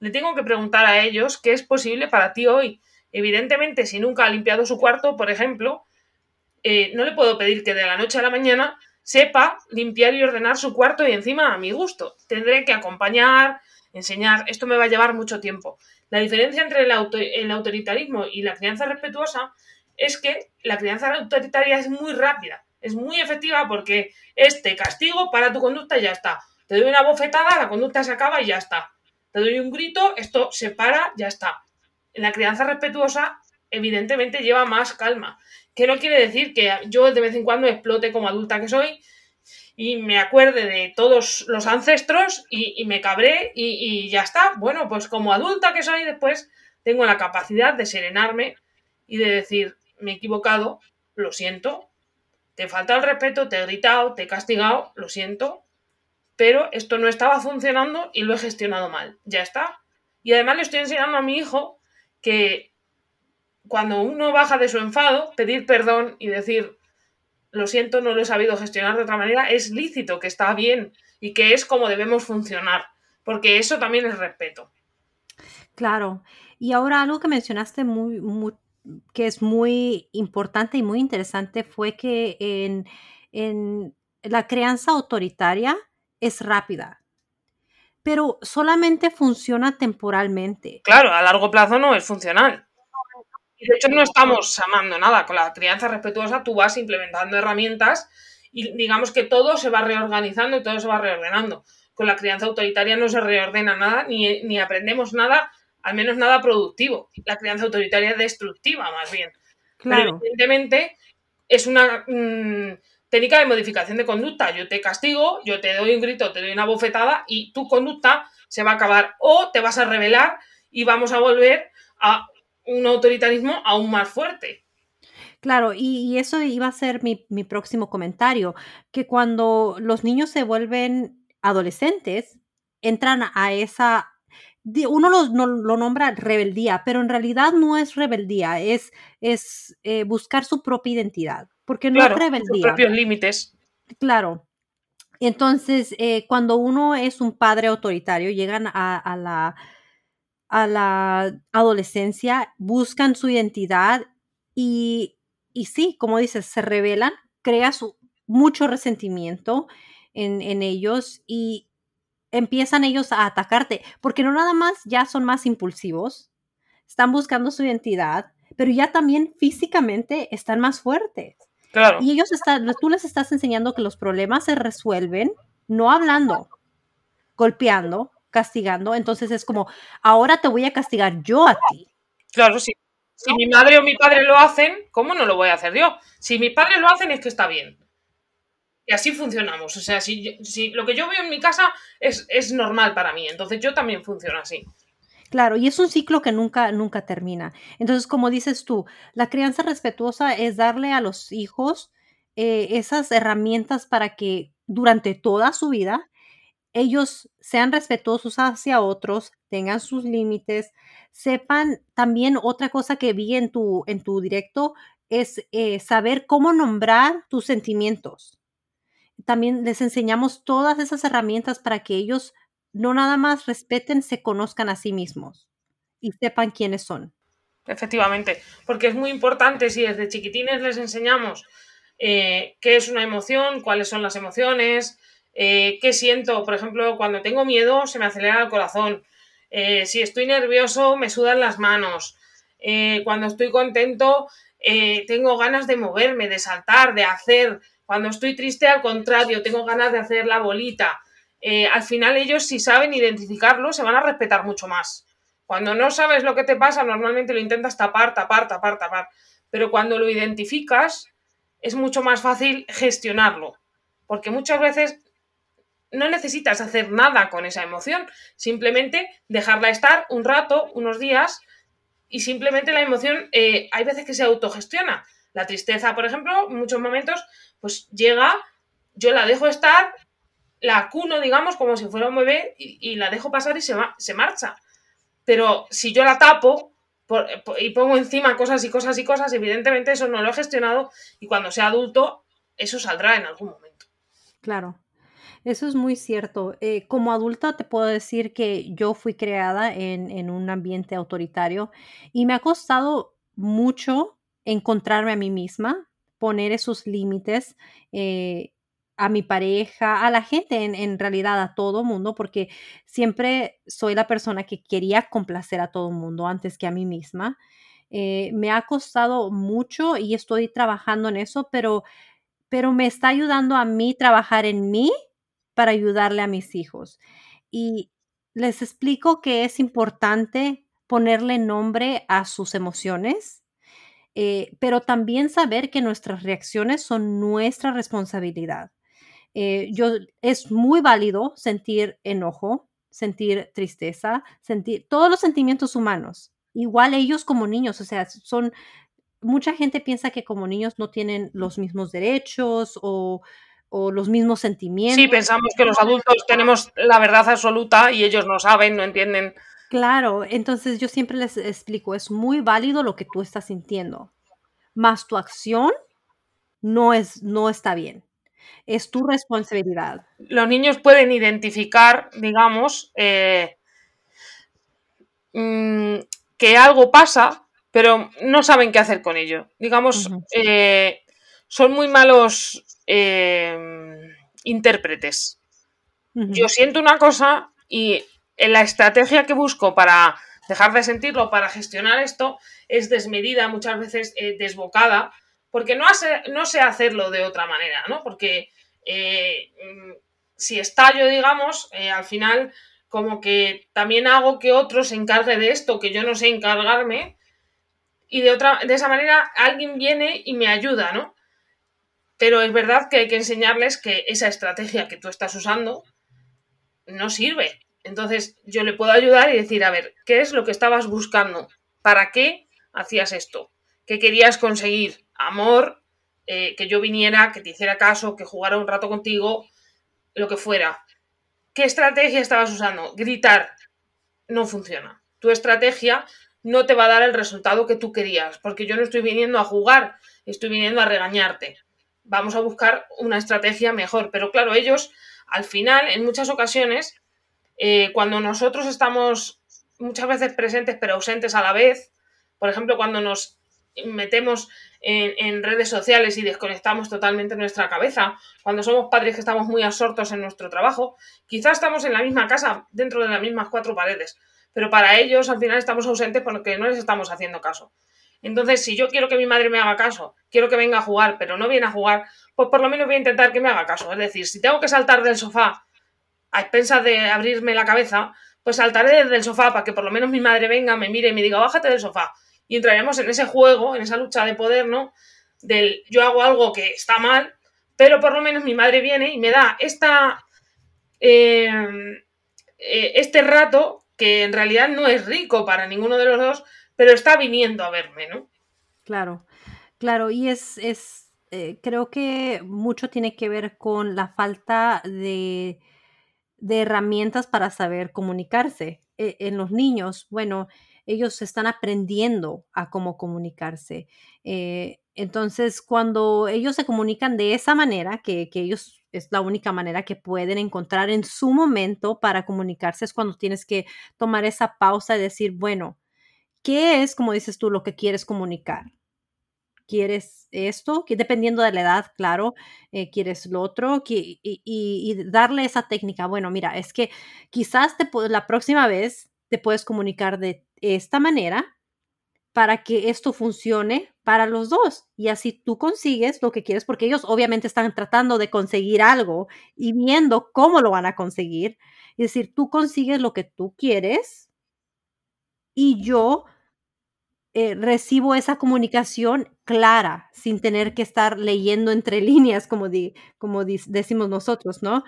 le tengo que preguntar a ellos qué es posible para ti hoy. Evidentemente, si nunca ha limpiado su cuarto, por ejemplo, eh, no le puedo pedir que de la noche a la mañana sepa limpiar y ordenar su cuarto y encima a mi gusto. Tendré que acompañar, enseñar. Esto me va a llevar mucho tiempo. La diferencia entre el, el autoritarismo y la crianza respetuosa es que la crianza autoritaria es muy rápida, es muy efectiva porque este castigo para tu conducta y ya está. Te doy una bofetada, la conducta se acaba y ya está. Te doy un grito, esto se para, ya está. En la crianza respetuosa, evidentemente lleva más calma. Que no quiere decir que yo de vez en cuando explote como adulta que soy y me acuerde de todos los ancestros y, me cabré y, y, ya está. Bueno, pues como adulta que soy después tengo la capacidad de serenarme y de decir, me he equivocado, lo siento, te falta el respeto, te he gritado, te he castigado, lo siento, pero esto no estaba funcionando y lo he gestionado mal. Ya está. Y además le estoy enseñando a mi hijo que cuando uno baja de su enfado, pedir perdón y decir, lo siento, no lo he sabido gestionar de otra manera, es lícito, que está bien y que es como debemos funcionar, porque eso también es respeto. Claro. Y ahora algo que mencionaste muy, muy que es muy importante y muy interesante fue que en, en la crianza autoritaria es rápida, pero solamente funciona temporalmente. Claro, a largo plazo no es funcional. De hecho no estamos amando nada. Con la crianza respetuosa tú vas implementando herramientas y digamos que todo se va reorganizando y todo se va reordenando. Con la crianza autoritaria no se reordena nada ni, ni aprendemos nada, al menos nada productivo. La crianza autoritaria es destructiva más bien. Claro. evidentemente es una mm, técnica de modificación de conducta. Yo te castigo, yo te doy un grito, te doy una bofetada y tu conducta se va a acabar o te vas a rebelar y vamos a volver a un autoritarismo aún más fuerte. Claro, y, eso iba a ser mi, próximo comentario, que cuando los niños se vuelven adolescentes, entran a esa uno lo, lo, nombra rebeldía, pero en realidad no es rebeldía, es, es eh, buscar su propia identidad, porque no es rebeldía. Sus propios límites. Claro. Entonces, eh, cuando uno es un padre autoritario, llegan a, la, a la adolescencia, buscan su identidad y, y sí, como dices, se rebelan, crea su, mucho resentimiento en, en ellos y, empiezan ellos a atacarte, porque no nada más ya son más impulsivos, están buscando su identidad, pero ya también físicamente están más fuertes. Claro. Y ellos están, tú les estás enseñando que los problemas se resuelven no hablando, golpeando, castigando. Entonces es como, ahora te voy a castigar yo a ti. Claro, sí. Si mi madre o mi padre lo hacen, ¿cómo no lo voy a hacer yo? Si mis padres lo hacen es que está bien. Y así funcionamos. O sea, si, si lo que yo veo en mi casa es, es, normal para mí, entonces yo también funciono así. Claro, y es un ciclo que nunca, nunca termina. Entonces, como dices tú, la crianza respetuosa es darle a los hijos eh, esas herramientas para que durante toda su vida ellos sean respetuosos hacia otros, tengan sus límites, sepan también otra cosa que vi en tu, en tu directo es eh, saber cómo nombrar tus sentimientos también les enseñamos todas esas herramientas para que ellos no nada más respeten, se conozcan a sí mismos y sepan quiénes son. Efectivamente, porque es muy importante si desde chiquitines les enseñamos eh, qué es una emoción, cuáles son las emociones, eh, qué siento, por ejemplo, cuando tengo miedo se me acelera el corazón, eh, si estoy nervioso me sudan las manos, eh, cuando estoy contento tengo ganas de moverme, de saltar, de hacer. Cuando estoy triste, al contrario, tengo ganas de hacer la bolita. Al final ellos si saben identificarlo, se van a respetar mucho más. Cuando no sabes lo que te pasa, normalmente lo intentas tapar, tapar, tapar, tapar. Pero cuando lo identificas, es mucho más fácil gestionarlo. Porque muchas veces no necesitas hacer nada con esa emoción, simplemente dejarla estar un rato, unos días, y simplemente la emoción eh, hay veces que se autogestiona. La tristeza, por ejemplo, en muchos momentos, pues llega, yo la dejo estar, la acuno, digamos, como si fuera un bebé, y, la dejo pasar y se, se marcha. Pero si yo la tapo y pongo encima cosas y cosas y cosas, evidentemente eso no lo he gestionado y cuando sea adulto, eso saldrá en algún momento. Claro. Eso es muy cierto. Eh, como adulta te puedo decir que yo fui creada en, un ambiente autoritario y me ha costado mucho encontrarme a mí misma, poner esos límites eh, a mi pareja, a la gente, en, realidad a todo mundo, porque siempre soy la persona que quería complacer a todo mundo antes que a mí misma. Eh, me ha costado mucho y estoy trabajando en eso, pero, pero me está ayudando a mí trabajar en mí para ayudarle a mis hijos. Y les explico que es importante ponerle nombre a sus emociones, eh, pero también saber que nuestras reacciones son nuestra responsabilidad. Eh, yo, es muy válido sentir enojo, sentir tristeza, sentir todos los sentimientos humanos. Igual ellos como niños, o sea, son, mucha gente piensa que como niños no tienen los mismos derechos o o los mismos sentimientos. Sí, pensamos que los adultos tenemos la verdad absoluta y ellos no saben, no entienden. Claro, entonces yo siempre les explico, es muy válido lo que tú estás sintiendo, más tu acción no, es, no está bien. Es tu responsabilidad. Los niños pueden identificar, digamos, eh, mm, que algo pasa, pero no saben qué hacer con ello. Digamos, eh, son muy malos Em, intérpretes. Yo siento una cosa y en la estrategia que busco para dejar de sentirlo, para gestionar esto, es desmedida, muchas veces eh, desbocada, porque no, hace, no sé hacerlo de otra manera, ¿no? Porque eh, mm, si estallo, digamos, eh, al final como que también hago que otro se encargue de esto, que yo no sé encargarme, y de otra, de esa manera alguien viene y me ayuda, ¿no? Pero es verdad que hay que enseñarles que esa estrategia que tú estás usando no sirve. Entonces yo le puedo ayudar y decir, a ver, ¿qué es lo que estabas buscando? ¿Para qué hacías esto? ¿Qué querías conseguir? Amor, eh, que yo viniera, que te hiciera caso, que jugara un rato contigo, lo que fuera. ¿Qué estrategia estabas usando? Gritar. No funciona. Tu estrategia no te va a dar el resultado que tú querías, porque yo no estoy viniendo a jugar, estoy viniendo a regañarte vamos a buscar una estrategia mejor. Pero claro, ellos al final, en muchas ocasiones, eh, cuando nosotros estamos muchas veces presentes pero ausentes a la vez, por ejemplo, cuando nos metemos en, redes sociales y desconectamos totalmente nuestra cabeza, cuando somos padres que estamos muy absortos en nuestro trabajo, quizás estamos en la misma casa, dentro de las mismas cuatro paredes, pero para ellos al final estamos ausentes porque no les estamos haciendo caso. Entonces, si yo quiero que mi madre me haga caso, quiero que venga a jugar, pero no viene a jugar, pues por lo menos voy a intentar que me haga caso. Es decir, si tengo que saltar del sofá a expensas de abrirme la cabeza, pues saltaré desde el sofá para que por lo menos mi madre venga, me mire y me diga, bájate del sofá. Y entraremos en ese juego, en esa lucha de poder, ¿no? Del yo hago algo que está mal, pero por lo menos mi madre viene y me da esta, eh, eh, este rato que en realidad no es rico para ninguno de los dos, pero está viniendo a verme, ¿no? Claro, claro, y es, es eh, creo que mucho tiene que ver con la falta de, de herramientas para saber comunicarse. E, en los niños, bueno, ellos están aprendiendo a cómo comunicarse. Eh, entonces, cuando ellos se comunican de esa manera, que, que, ellos es la única manera que pueden encontrar en su momento para comunicarse, es cuando tienes que tomar esa pausa y decir, bueno, ¿Qué es, como dices tú, lo que quieres comunicar? ¿Quieres esto? Que dependiendo de la edad, claro, eh, quieres lo otro y, darle esa técnica. Bueno, mira, es que quizás te, la próxima vez te puedes comunicar de esta manera para que esto funcione para los dos. Y así tú consigues lo que quieres, porque ellos obviamente están tratando de conseguir algo y viendo cómo lo van a conseguir. Es decir, tú consigues lo que tú quieres y yo eh, recibo esa comunicación clara, sin tener que estar leyendo entre líneas, como, como decimos nosotros, ¿no?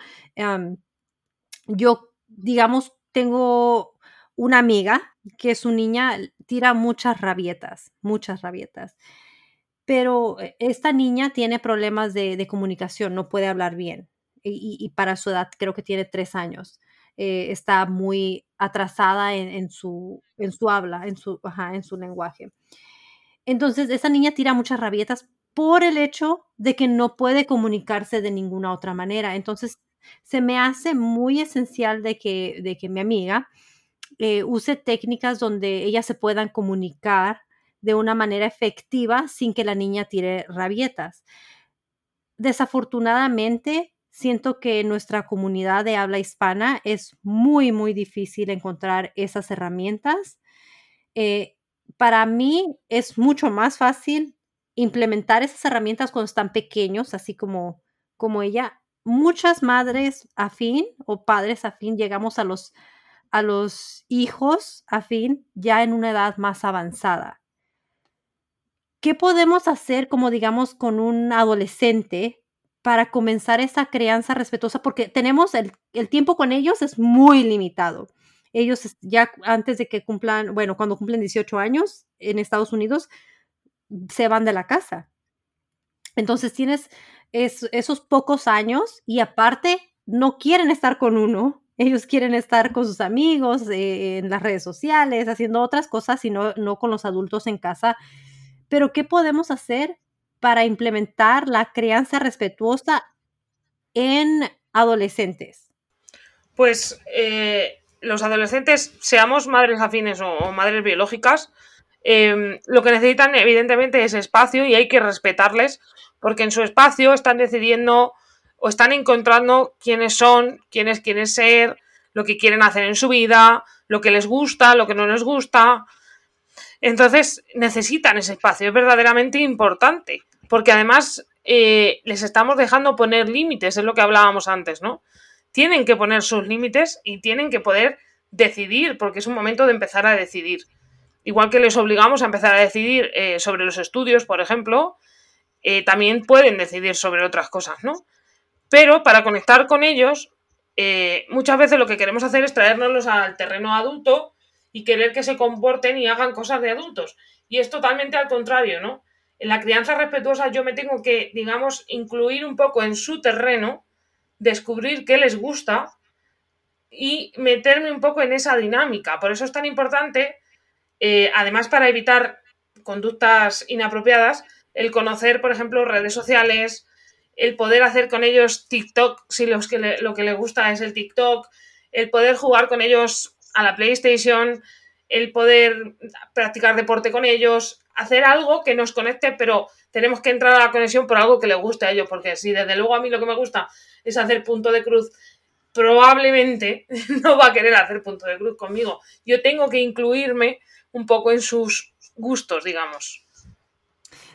yo, digamos, tengo una amiga que su niña tira muchas rabietas, muchas rabietas. Pero eh, esta niña tiene problemas de, comunicación, no puede hablar bien. Y, para su edad, creo que tiene tres años. Eh, está muy atrasada en, su, habla, en su, en su lenguaje. Entonces, esa niña tira muchas rabietas por el hecho de que no puede comunicarse de ninguna otra manera. Entonces, se me hace muy esencial de que, de que mi amiga eh, use técnicas donde ellas se puedan comunicar de una manera efectiva sin que la niña tire rabietas. Desafortunadamente, siento que en nuestra comunidad de habla hispana es muy, muy difícil encontrar esas herramientas. Eh, para mí es mucho más fácil implementar esas herramientas cuando están pequeños, así como, como ella. Muchas madres afín o padres afín llegamos a los a los hijos a fin ya en una edad más avanzada. ¿Qué podemos hacer, como digamos, con un adolescente para comenzar esa crianza respetuosa? Porque tenemos el, tiempo con ellos es muy limitado. Ellos ya antes de que cumplan, bueno, cuando cumplen 18 años en Estados Unidos, se van de la casa. Entonces tienes esos pocos años y aparte no quieren estar con uno ellos quieren estar con sus amigos, eh, en las redes sociales, haciendo otras cosas y no, con los adultos en casa. Pero, ¿qué podemos hacer para implementar la crianza respetuosa en adolescentes? Pues eh, los adolescentes, seamos madres afines o, madres biológicas, em, lo que necesitan evidentemente es espacio y hay que respetarles porque en su espacio están decidiendo o están encontrando quiénes son, quiénes quieren ser, lo que quieren hacer en su vida, lo que les gusta, lo que no les gusta. Entonces necesitan ese espacio, es verdaderamente importante, porque además eh, les estamos dejando poner límites, es lo que hablábamos antes, ¿no? Tienen que poner sus límites y tienen que poder decidir, porque es un momento de empezar a decidir. Igual que les obligamos a empezar a decidir eh, sobre los estudios, por ejemplo, eh, también pueden decidir sobre otras cosas, ¿no? Pero para conectar con ellos, muchas veces lo que queremos hacer es traernos al terreno adulto y querer que se comporten y hagan cosas de adultos. Y es totalmente al contrario, ¿no? En la crianza respetuosa yo me tengo que, digamos, incluir un poco en su terreno, descubrir qué les gusta y meterme un poco en esa dinámica. Por eso es tan importante, eh, además para evitar conductas inapropiadas, el conocer, por ejemplo, redes sociales, el poder hacer con ellos TikTok, si los que lo que les gusta es el TikTok, el poder jugar con ellos a la PlayStation, el poder practicar deporte con ellos, hacer algo que nos conecte, pero tenemos que entrar a la conexión por algo que les guste a ellos, porque si desde luego a mí lo que me gusta es hacer punto de cruz, probablemente no va a querer hacer punto de cruz conmigo. Yo tengo que incluirme un poco en sus gustos, digamos.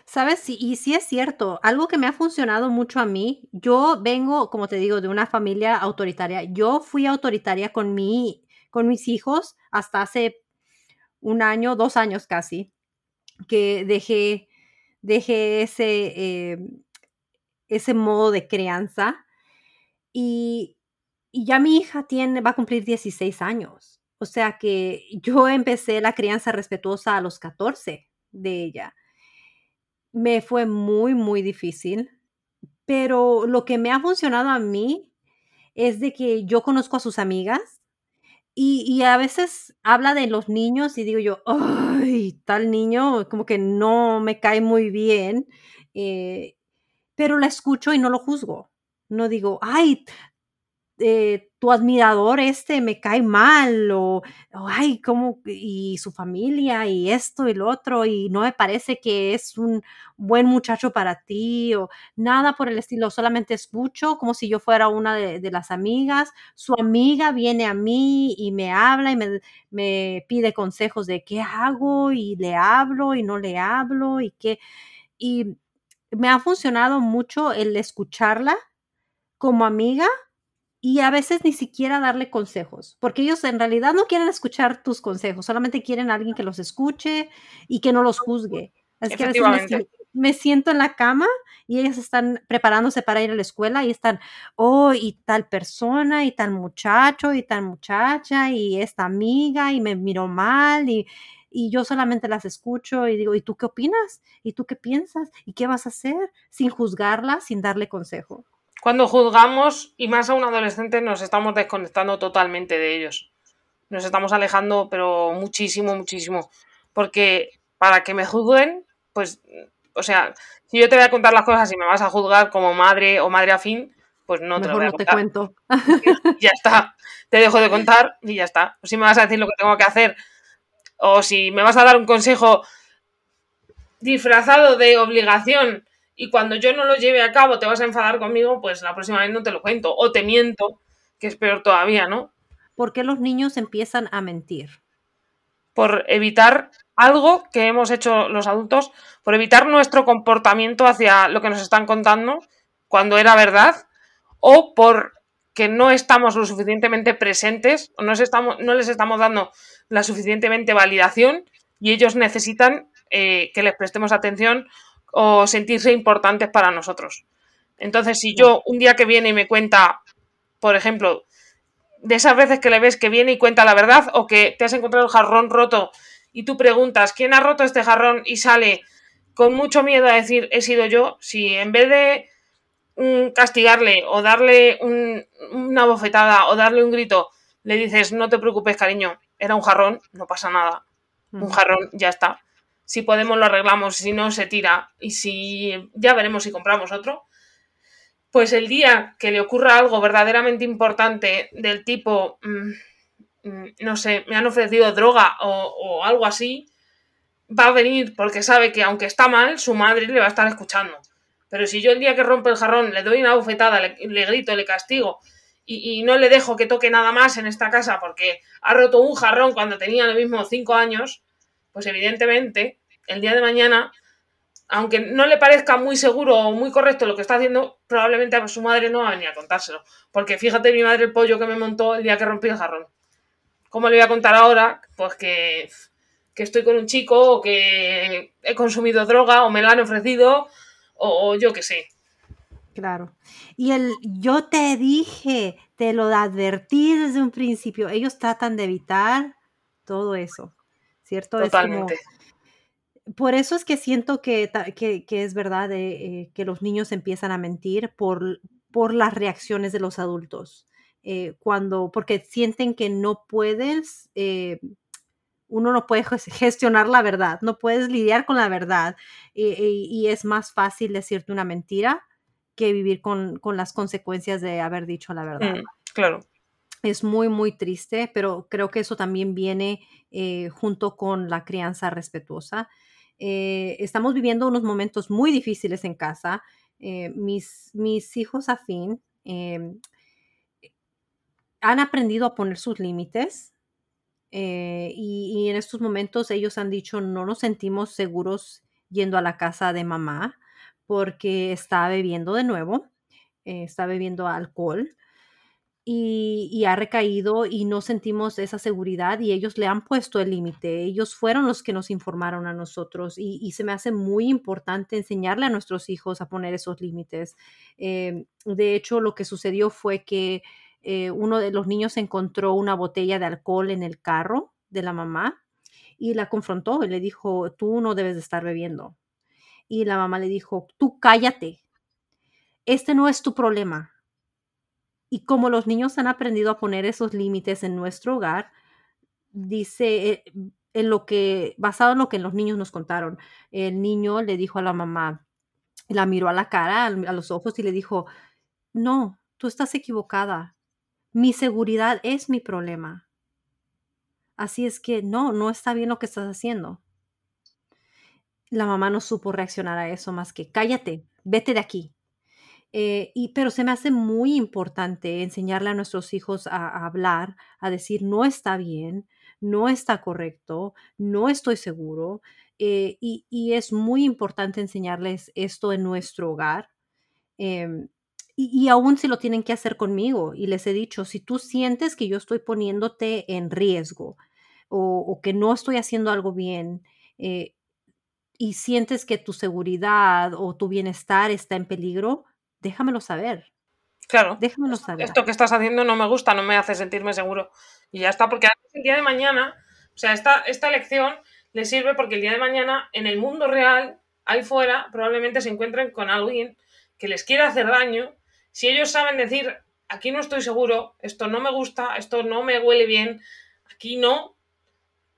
Sabes, y sí es cierto, algo que me ha funcionado mucho a mí, yo vengo, como te digo, de una familia autoritaria. Yo fui autoritaria con mi, con mis hijos hasta hace un año, dos años casi, que dejé, dejé ese, eh, ese modo de crianza. Y, y ya mi hija tiene, va a cumplir 16 años. O sea que yo empecé la crianza respetuosa a los 14 de ella me fue muy, muy difícil, pero lo que me ha funcionado a mí es de que yo conozco a sus amigas y, a veces habla de los niños y digo yo, ay, tal niño como que no me cae muy bien, eh, pero la escucho y no lo juzgo. No digo, ay, eh, tu admirador este me cae mal o, ay, ¿cómo? Y su familia y esto y lo otro y no me parece que es un buen muchacho para ti o nada por el estilo, solamente escucho como si yo fuera una de, las amigas, su amiga viene a mí y me habla y me, me pide consejos de qué hago y le hablo y no le hablo y qué, y me ha funcionado mucho el escucharla como amiga y a veces ni siquiera darle consejos, porque ellos en realidad no quieren escuchar tus consejos, solamente quieren a alguien que los escuche y que no los juzgue. Es que a veces me, siento en la cama y ellas están preparándose para ir a la escuela y están, oh, y tal persona, y tal muchacho, y tal muchacha, y esta amiga, y me miró mal, y, y yo solamente las escucho y digo, ¿y tú qué opinas? ¿Y tú qué piensas? ¿Y qué vas a hacer? Sin juzgarla, sin darle consejo. Cuando juzgamos, y más a un adolescente, nos estamos desconectando totalmente de ellos. Nos estamos alejando, pero muchísimo, muchísimo. Porque para que me juzguen, pues, o sea, si yo te voy a contar las cosas y me vas a juzgar como madre o madre afín, pues no te lo voy a contar. te cuento. ya está. Te dejo de contar y ya está. si me vas a decir lo que tengo que hacer, o si me vas a dar un consejo disfrazado de obligación y cuando yo no lo lleve a cabo te vas a enfadar conmigo, pues la próxima vez no te lo cuento. O te miento, que es peor todavía, ¿no? ¿Por qué los niños empiezan a mentir? Por evitar algo que hemos hecho los adultos, por evitar nuestro comportamiento hacia lo que nos están contando cuando era verdad, o por que no estamos lo suficientemente presentes, o no, estamos, no les estamos dando la suficientemente validación y ellos necesitan eh, que les prestemos atención o sentirse importantes para nosotros. Entonces, si yo un día que viene y me cuenta, por ejemplo, de esas veces que le ves que viene y cuenta la verdad o que te has encontrado el jarrón roto y tú preguntas, ¿quién ha roto este jarrón? y sale con mucho miedo a decir, he sido yo, si en vez de castigarle o darle una bofetada o darle un grito, le dices, no te preocupes, cariño, era un jarrón, no pasa nada. Un jarrón, ya está si podemos lo arreglamos, si no se tira y si ya veremos si compramos otro. Pues el día que le ocurra algo verdaderamente importante del tipo, mm, mm, no sé, me han ofrecido droga o, algo así, va a venir porque sabe que aunque está mal, su madre le va a estar escuchando. Pero si yo el día que rompe el jarrón le doy una bofetada, le, grito, le castigo y, y, no le dejo que toque nada más en esta casa porque ha roto un jarrón cuando tenía lo mismo cinco años, pues evidentemente el día de mañana, aunque no le parezca muy seguro o muy correcto lo que está haciendo, probablemente a su madre no va a venir a contárselo. Porque fíjate mi madre el pollo que me montó el día que rompí el jarrón. ¿Cómo le voy a contar ahora? Pues que, que estoy con un chico o que he consumido droga o me la han ofrecido o, yo qué sé. Claro. Y el yo te dije, te lo advertí desde un principio. Ellos tratan de evitar todo eso, ¿cierto? Totalmente por eso es que siento que, es verdad eh, que los niños empiezan a mentir por, por las reacciones de los adultos. Eh, cuando, porque sienten que no puedes, eh, uno no puede gestionar la verdad, no puedes lidiar con la verdad y es más fácil decirte una mentira que vivir con, las consecuencias de haber dicho la verdad. Mm, claro. Es muy, muy triste, pero creo que eso también viene junto con la crianza respetuosa. Eh, estamos viviendo unos momentos muy difíciles en casa. Eh, mis, mis hijos afín em, han aprendido a poner sus límites eh, y, en estos momentos ellos han dicho no nos sentimos seguros yendo a la casa de mamá porque está bebiendo de nuevo, está bebiendo alcohol y, ha recaído y no sentimos esa seguridad y ellos le han puesto el límite. Ellos fueron los que nos informaron a nosotros y, se me hace muy importante enseñarle a nuestros hijos a poner esos límites. Eh, de hecho, lo que sucedió fue que eh, uno de los niños encontró una botella de alcohol en el carro de la mamá y la confrontó y le dijo, tú no debes de estar bebiendo. Y la mamá le dijo, tú cállate. Este no es tu problema y como los niños han aprendido a poner esos límites en nuestro hogar, dice, eh, en lo que, basado en lo que los niños nos contaron, el niño le dijo a la mamá, la miró a la cara, a los ojos y le dijo, no, tú estás equivocada. Mi seguridad es mi problema. Así es que no, no está bien lo que estás haciendo. La mamá no supo reaccionar a eso más que cállate, vete de aquí. Eh, y, pero se me hace muy importante enseñarle a nuestros hijos a, hablar, a decir no está bien, no está correcto, no estoy seguro. Eh, y, es muy importante enseñarles esto en nuestro hogar. Em, y, aún si lo tienen que hacer conmigo, y les he dicho, si tú sientes que yo estoy poniéndote en riesgo o, que no estoy haciendo algo bien, eh, y sientes que tu seguridad o tu bienestar está en peligro, déjamelo saber. Claro. Déjamelo saber. Esto que estás haciendo no me gusta, no me hace sentirme seguro. Y ya está, porque el día de mañana, o sea, esta, esta lección le sirve porque el día de mañana, en el mundo real, ahí fuera, probablemente se encuentren con alguien que les quiera hacer daño. Si ellos saben decir, aquí no estoy seguro, esto no me gusta, esto no me huele bien, aquí no,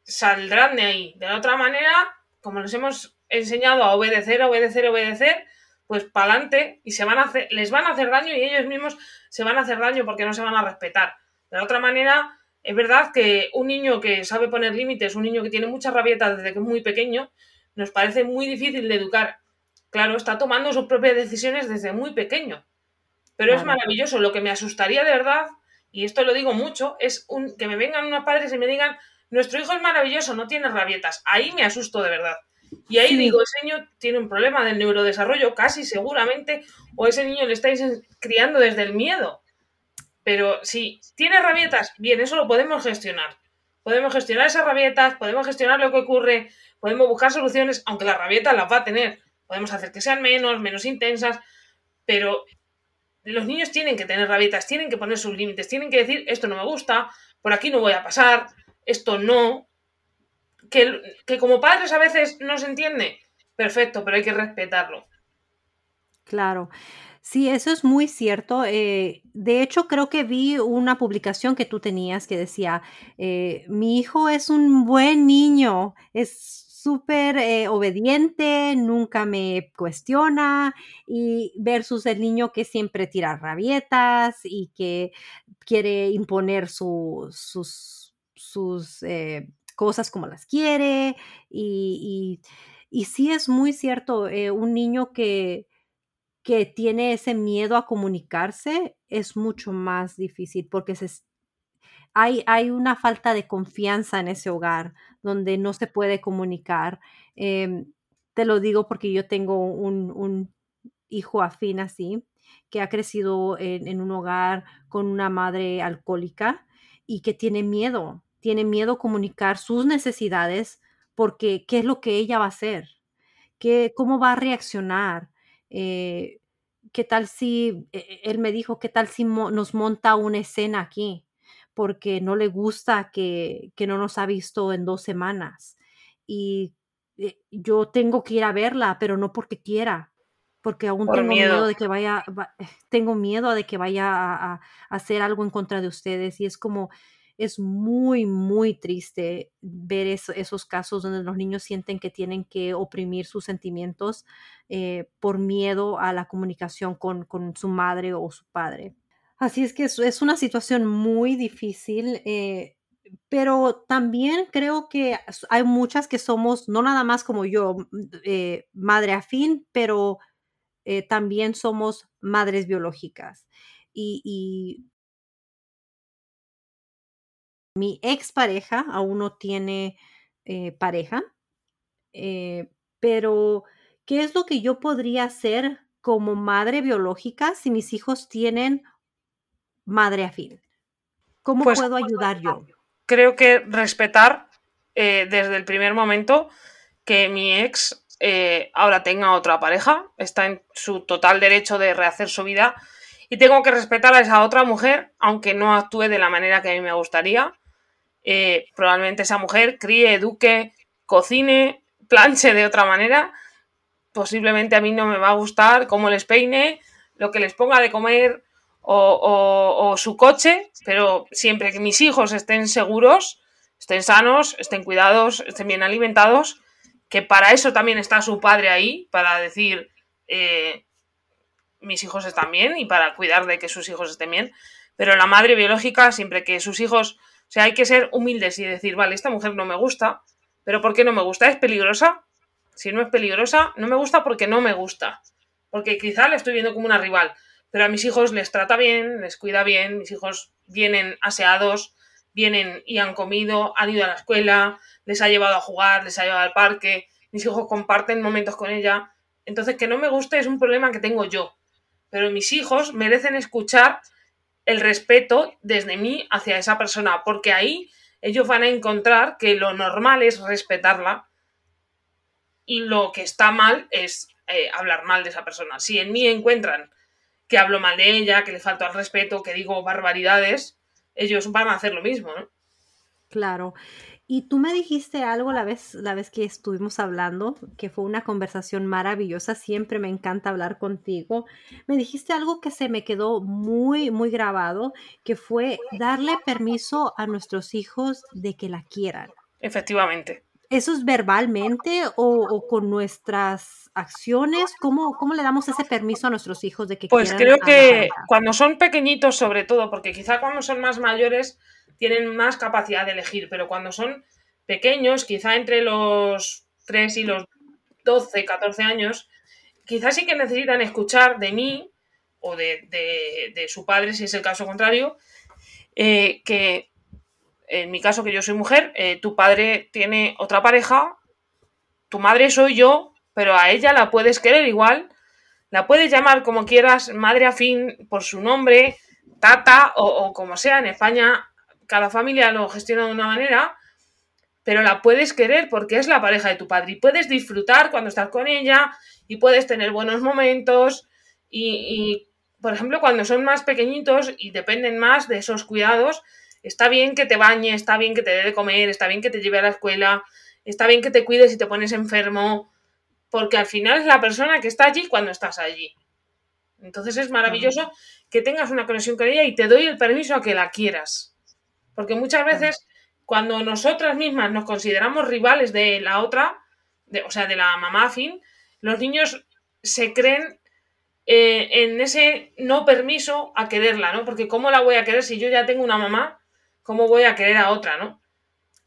saldrán de ahí. De la otra manera, como les hemos enseñado a obedecer, obedecer, obedecer, pues para adelante y se van a hacer, les van a hacer daño y ellos mismos se van a hacer daño porque no se van a respetar. De la otra manera, es verdad que un niño que sabe poner límites, un niño que tiene mucha rabieta desde que es muy pequeño, nos parece muy difícil de educar. Claro, está tomando sus propias decisiones desde muy pequeño. Pero es maravilloso. Lo que me asustaría de verdad, y esto lo digo mucho, es un, que me vengan unos padres y me digan, nuestro hijo es maravilloso, no tiene rabietas. Ahí me asusto de verdad. Y ahí digo, ese niño tiene un problema de neurodesarrollo, casi seguramente, o ese niño le estáis criando desde el miedo. Pero si tiene rabietas, bien, eso lo podemos gestionar. Podemos gestionar esas rabietas, podemos gestionar lo que ocurre, podemos buscar soluciones, aunque las rabietas las va a tener. Podemos hacer que sean menos, menos intensas, pero los niños tienen que tener rabietas, tienen que poner sus límites, tienen que decir, esto no me gusta, por aquí no voy a pasar, esto no, que, como padres a veces no se entiende, perfecto, pero hay que respetarlo. Claro. Sí, eso es muy cierto. Eh, de hecho, creo que vi una publicación que tú tenías que decía, eh, mi hijo es un buen niño, es súper eh, obediente, nunca me cuestiona, y versus el niño que siempre tira rabietas y que quiere imponer sus, sus cosas como las quiere y, y, sí es muy cierto, eh, un niño que, que tiene ese miedo a comunicarse es mucho más difícil porque se, hay, hay, una falta de confianza en ese hogar donde no se puede comunicar. Em, te lo digo porque yo tengo un, un hijo afín así, que ha crecido en, en, un hogar con una madre alcohólica y que tiene miedo tiene miedo a comunicar sus necesidades porque qué es lo que ella va a hacer, ¿Qué, cómo va a reaccionar. Eh, ¿Qué tal si, e, él me dijo, qué tal si nos monta una escena aquí? Porque no le gusta que, que no nos ha visto en dos semanas. Y eh, yo tengo que ir a verla, pero no porque quiera, porque aún tengo miedo. de que vaya, tengo miedo de que vaya a, hacer algo en contra de ustedes. Y es como, es muy, muy triste ver esos casos donde los niños sienten que tienen que oprimir sus sentimientos eh, por miedo a la comunicación con, su madre o su padre. Así es que es, una situación muy difícil, eh, pero también creo que hay muchas que somos, no nada más como yo, eh, madre afín, pero también somos madres biológicas. y mi expareja aún no tiene eh, pareja, eh, pero ¿qué es lo que yo podría hacer como madre biológica si mis hijos tienen madre afín? ¿Cómo pues puedo ayudar yo? Creo que respetar eh, desde el primer momento que mi ex ahora tenga otra pareja, está en su total derecho de rehacer su vida y tengo que respetar a esa otra mujer, aunque no actúe de la manera que a mí me gustaría. Eh, probablemente esa mujer críe, eduque, cocine, planche de otra manera. Posiblemente a mí no me va a gustar cómo les peine, lo que les ponga de comer o, su coche, pero siempre que mis hijos estén seguros, estén sanos, estén cuidados, estén bien alimentados, que para eso también está su padre ahí, para decir, eh, mis hijos están bien y para cuidar de que sus hijos estén bien, Pero la madre biológica, siempre que sus hijos, sea, hay que ser humildes y decir, vale, esta mujer no me gusta, pero ¿por qué no me gusta? ¿Es peligrosa? Si no es peligrosa, no me gusta porque no me gusta. Porque quizá la estoy viendo como una rival, pero a mis hijos les trata bien, les cuida bien, mis hijos vienen aseados, vienen y han comido, han ido a la escuela, les ha llevado a jugar, les ha llevado al parque, mis hijos comparten momentos con ella. Entonces, que no me guste es un problema que tengo yo. Pero mis hijos merecen escuchar el respeto desde mí hacia esa persona, porque ahí ellos van a encontrar que lo normal es respetarla y lo que está mal es eh, hablar mal de esa persona. Si en mí encuentran que hablo mal de ella, que le falto al respeto, que digo barbaridades, ellos van a hacer lo mismo, ¿no? Claro. Y tú me dijiste algo la vez, la vez que estuvimos hablando, que fue una conversación maravillosa, siempre me encanta hablar contigo. Me dijiste algo que se me quedó muy, muy grabado, que fue darle permiso a nuestros hijos de que la quieran. Efectivamente. ¿Eso es verbalmente o, con nuestras acciones? ¿Cómo, ¿Cómo, le damos ese permiso a nuestros hijos de que Pues creo que cuando son pequeñitos sobre todo, porque quizá cuando son más mayores tienen más capacidad de elegir, pero cuando son pequeños, quizá entre los 3 y los 12, 14 años, quizás sí que necesitan escuchar de mí o de, su padre, si es el caso contrario, eh, que en mi caso, que yo soy mujer, eh, tu padre tiene otra pareja, tu madre soy yo, pero a ella la puedes querer igual, la puedes llamar como quieras, madre afín por su nombre, tata o, o como sea, en España cada familia lo gestiona de una manera, pero la puedes querer porque es la pareja de tu padre y puedes disfrutar cuando estás con ella y puedes tener buenos momentos y, por ejemplo, cuando son más pequeñitos y dependen más de esos cuidados, está bien que te bañe, está bien que te dé de comer, está bien que te lleve a la escuela, está bien que te cuides si te pones enfermo, porque al final es la persona que está allí cuando estás allí. Entonces es maravilloso que tengas una conexión con ella y te doy el permiso a que la quieras. Porque muchas veces cuando nosotras mismas nos consideramos rivales de la otra, o sea, de la mamá fin, los niños se creen eh, en ese no permiso a quererla, ¿no? Porque ¿cómo la voy a querer si yo ya tengo una mamá? ¿Cómo voy a querer a otra, ¿no?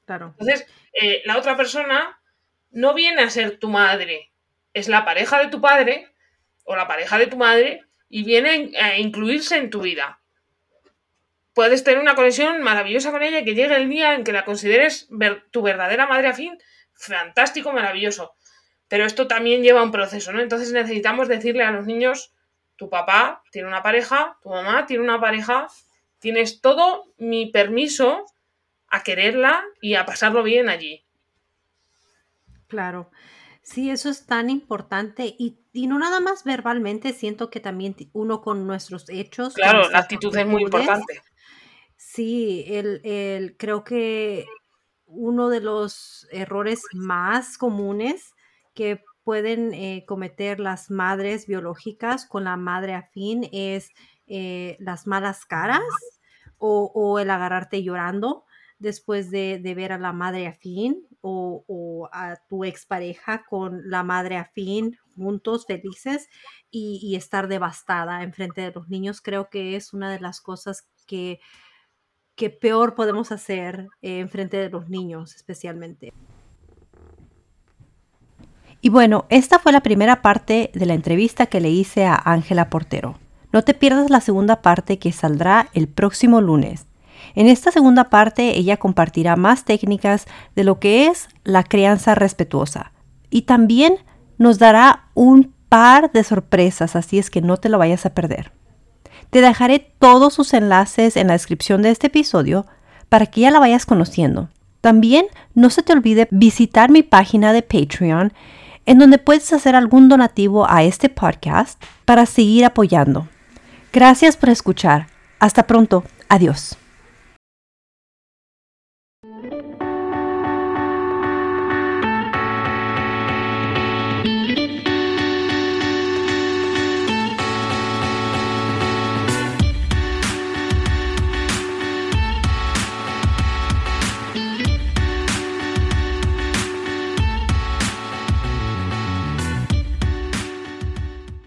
Claro. Entonces, eh, la otra persona no viene a ser tu madre, es la pareja de tu padre o la pareja de tu madre y viene a incluirse en tu vida puedes tener una conexión maravillosa con ella y que llegue el día en que la consideres tu verdadera madre afín, fantástico, maravilloso. Pero esto también lleva un proceso, ¿no? Entonces necesitamos decirle a los niños, tu papá tiene una pareja, tu mamá tiene una pareja, tienes todo mi permiso a quererla y a pasarlo bien allí. Claro. Sí, eso es tan importante y, no nada más verbalmente, siento que también uno con nuestros hechos. Claro, la actitud es muy importante. Sí, el, creo que uno de los errores más comunes que pueden eh, cometer las madres biológicas con la madre afín es eh, las malas caras o, el agarrarte llorando después de, ver a la madre afín o, o, a tu expareja con la madre afín juntos, felices y, y estar devastada en frente de los niños. Creo que es una de las cosas que que peor podemos hacer en frente de los niños especialmente. Y bueno, esta fue la primera parte de la entrevista que le hice a Ángela Portero. No te pierdas la segunda parte que saldrá el próximo lunes. En esta segunda parte ella compartirá más técnicas de lo que es la crianza respetuosa y también nos dará un par de sorpresas, así es que no te lo vayas a perder. Te dejaré todos sus enlaces en la descripción de este episodio para que ya la vayas conociendo. También no se te olvide visitar mi página de Patreon en donde puedes hacer algún donativo a este podcast para seguir apoyando. Gracias por escuchar. Hasta pronto. Adiós.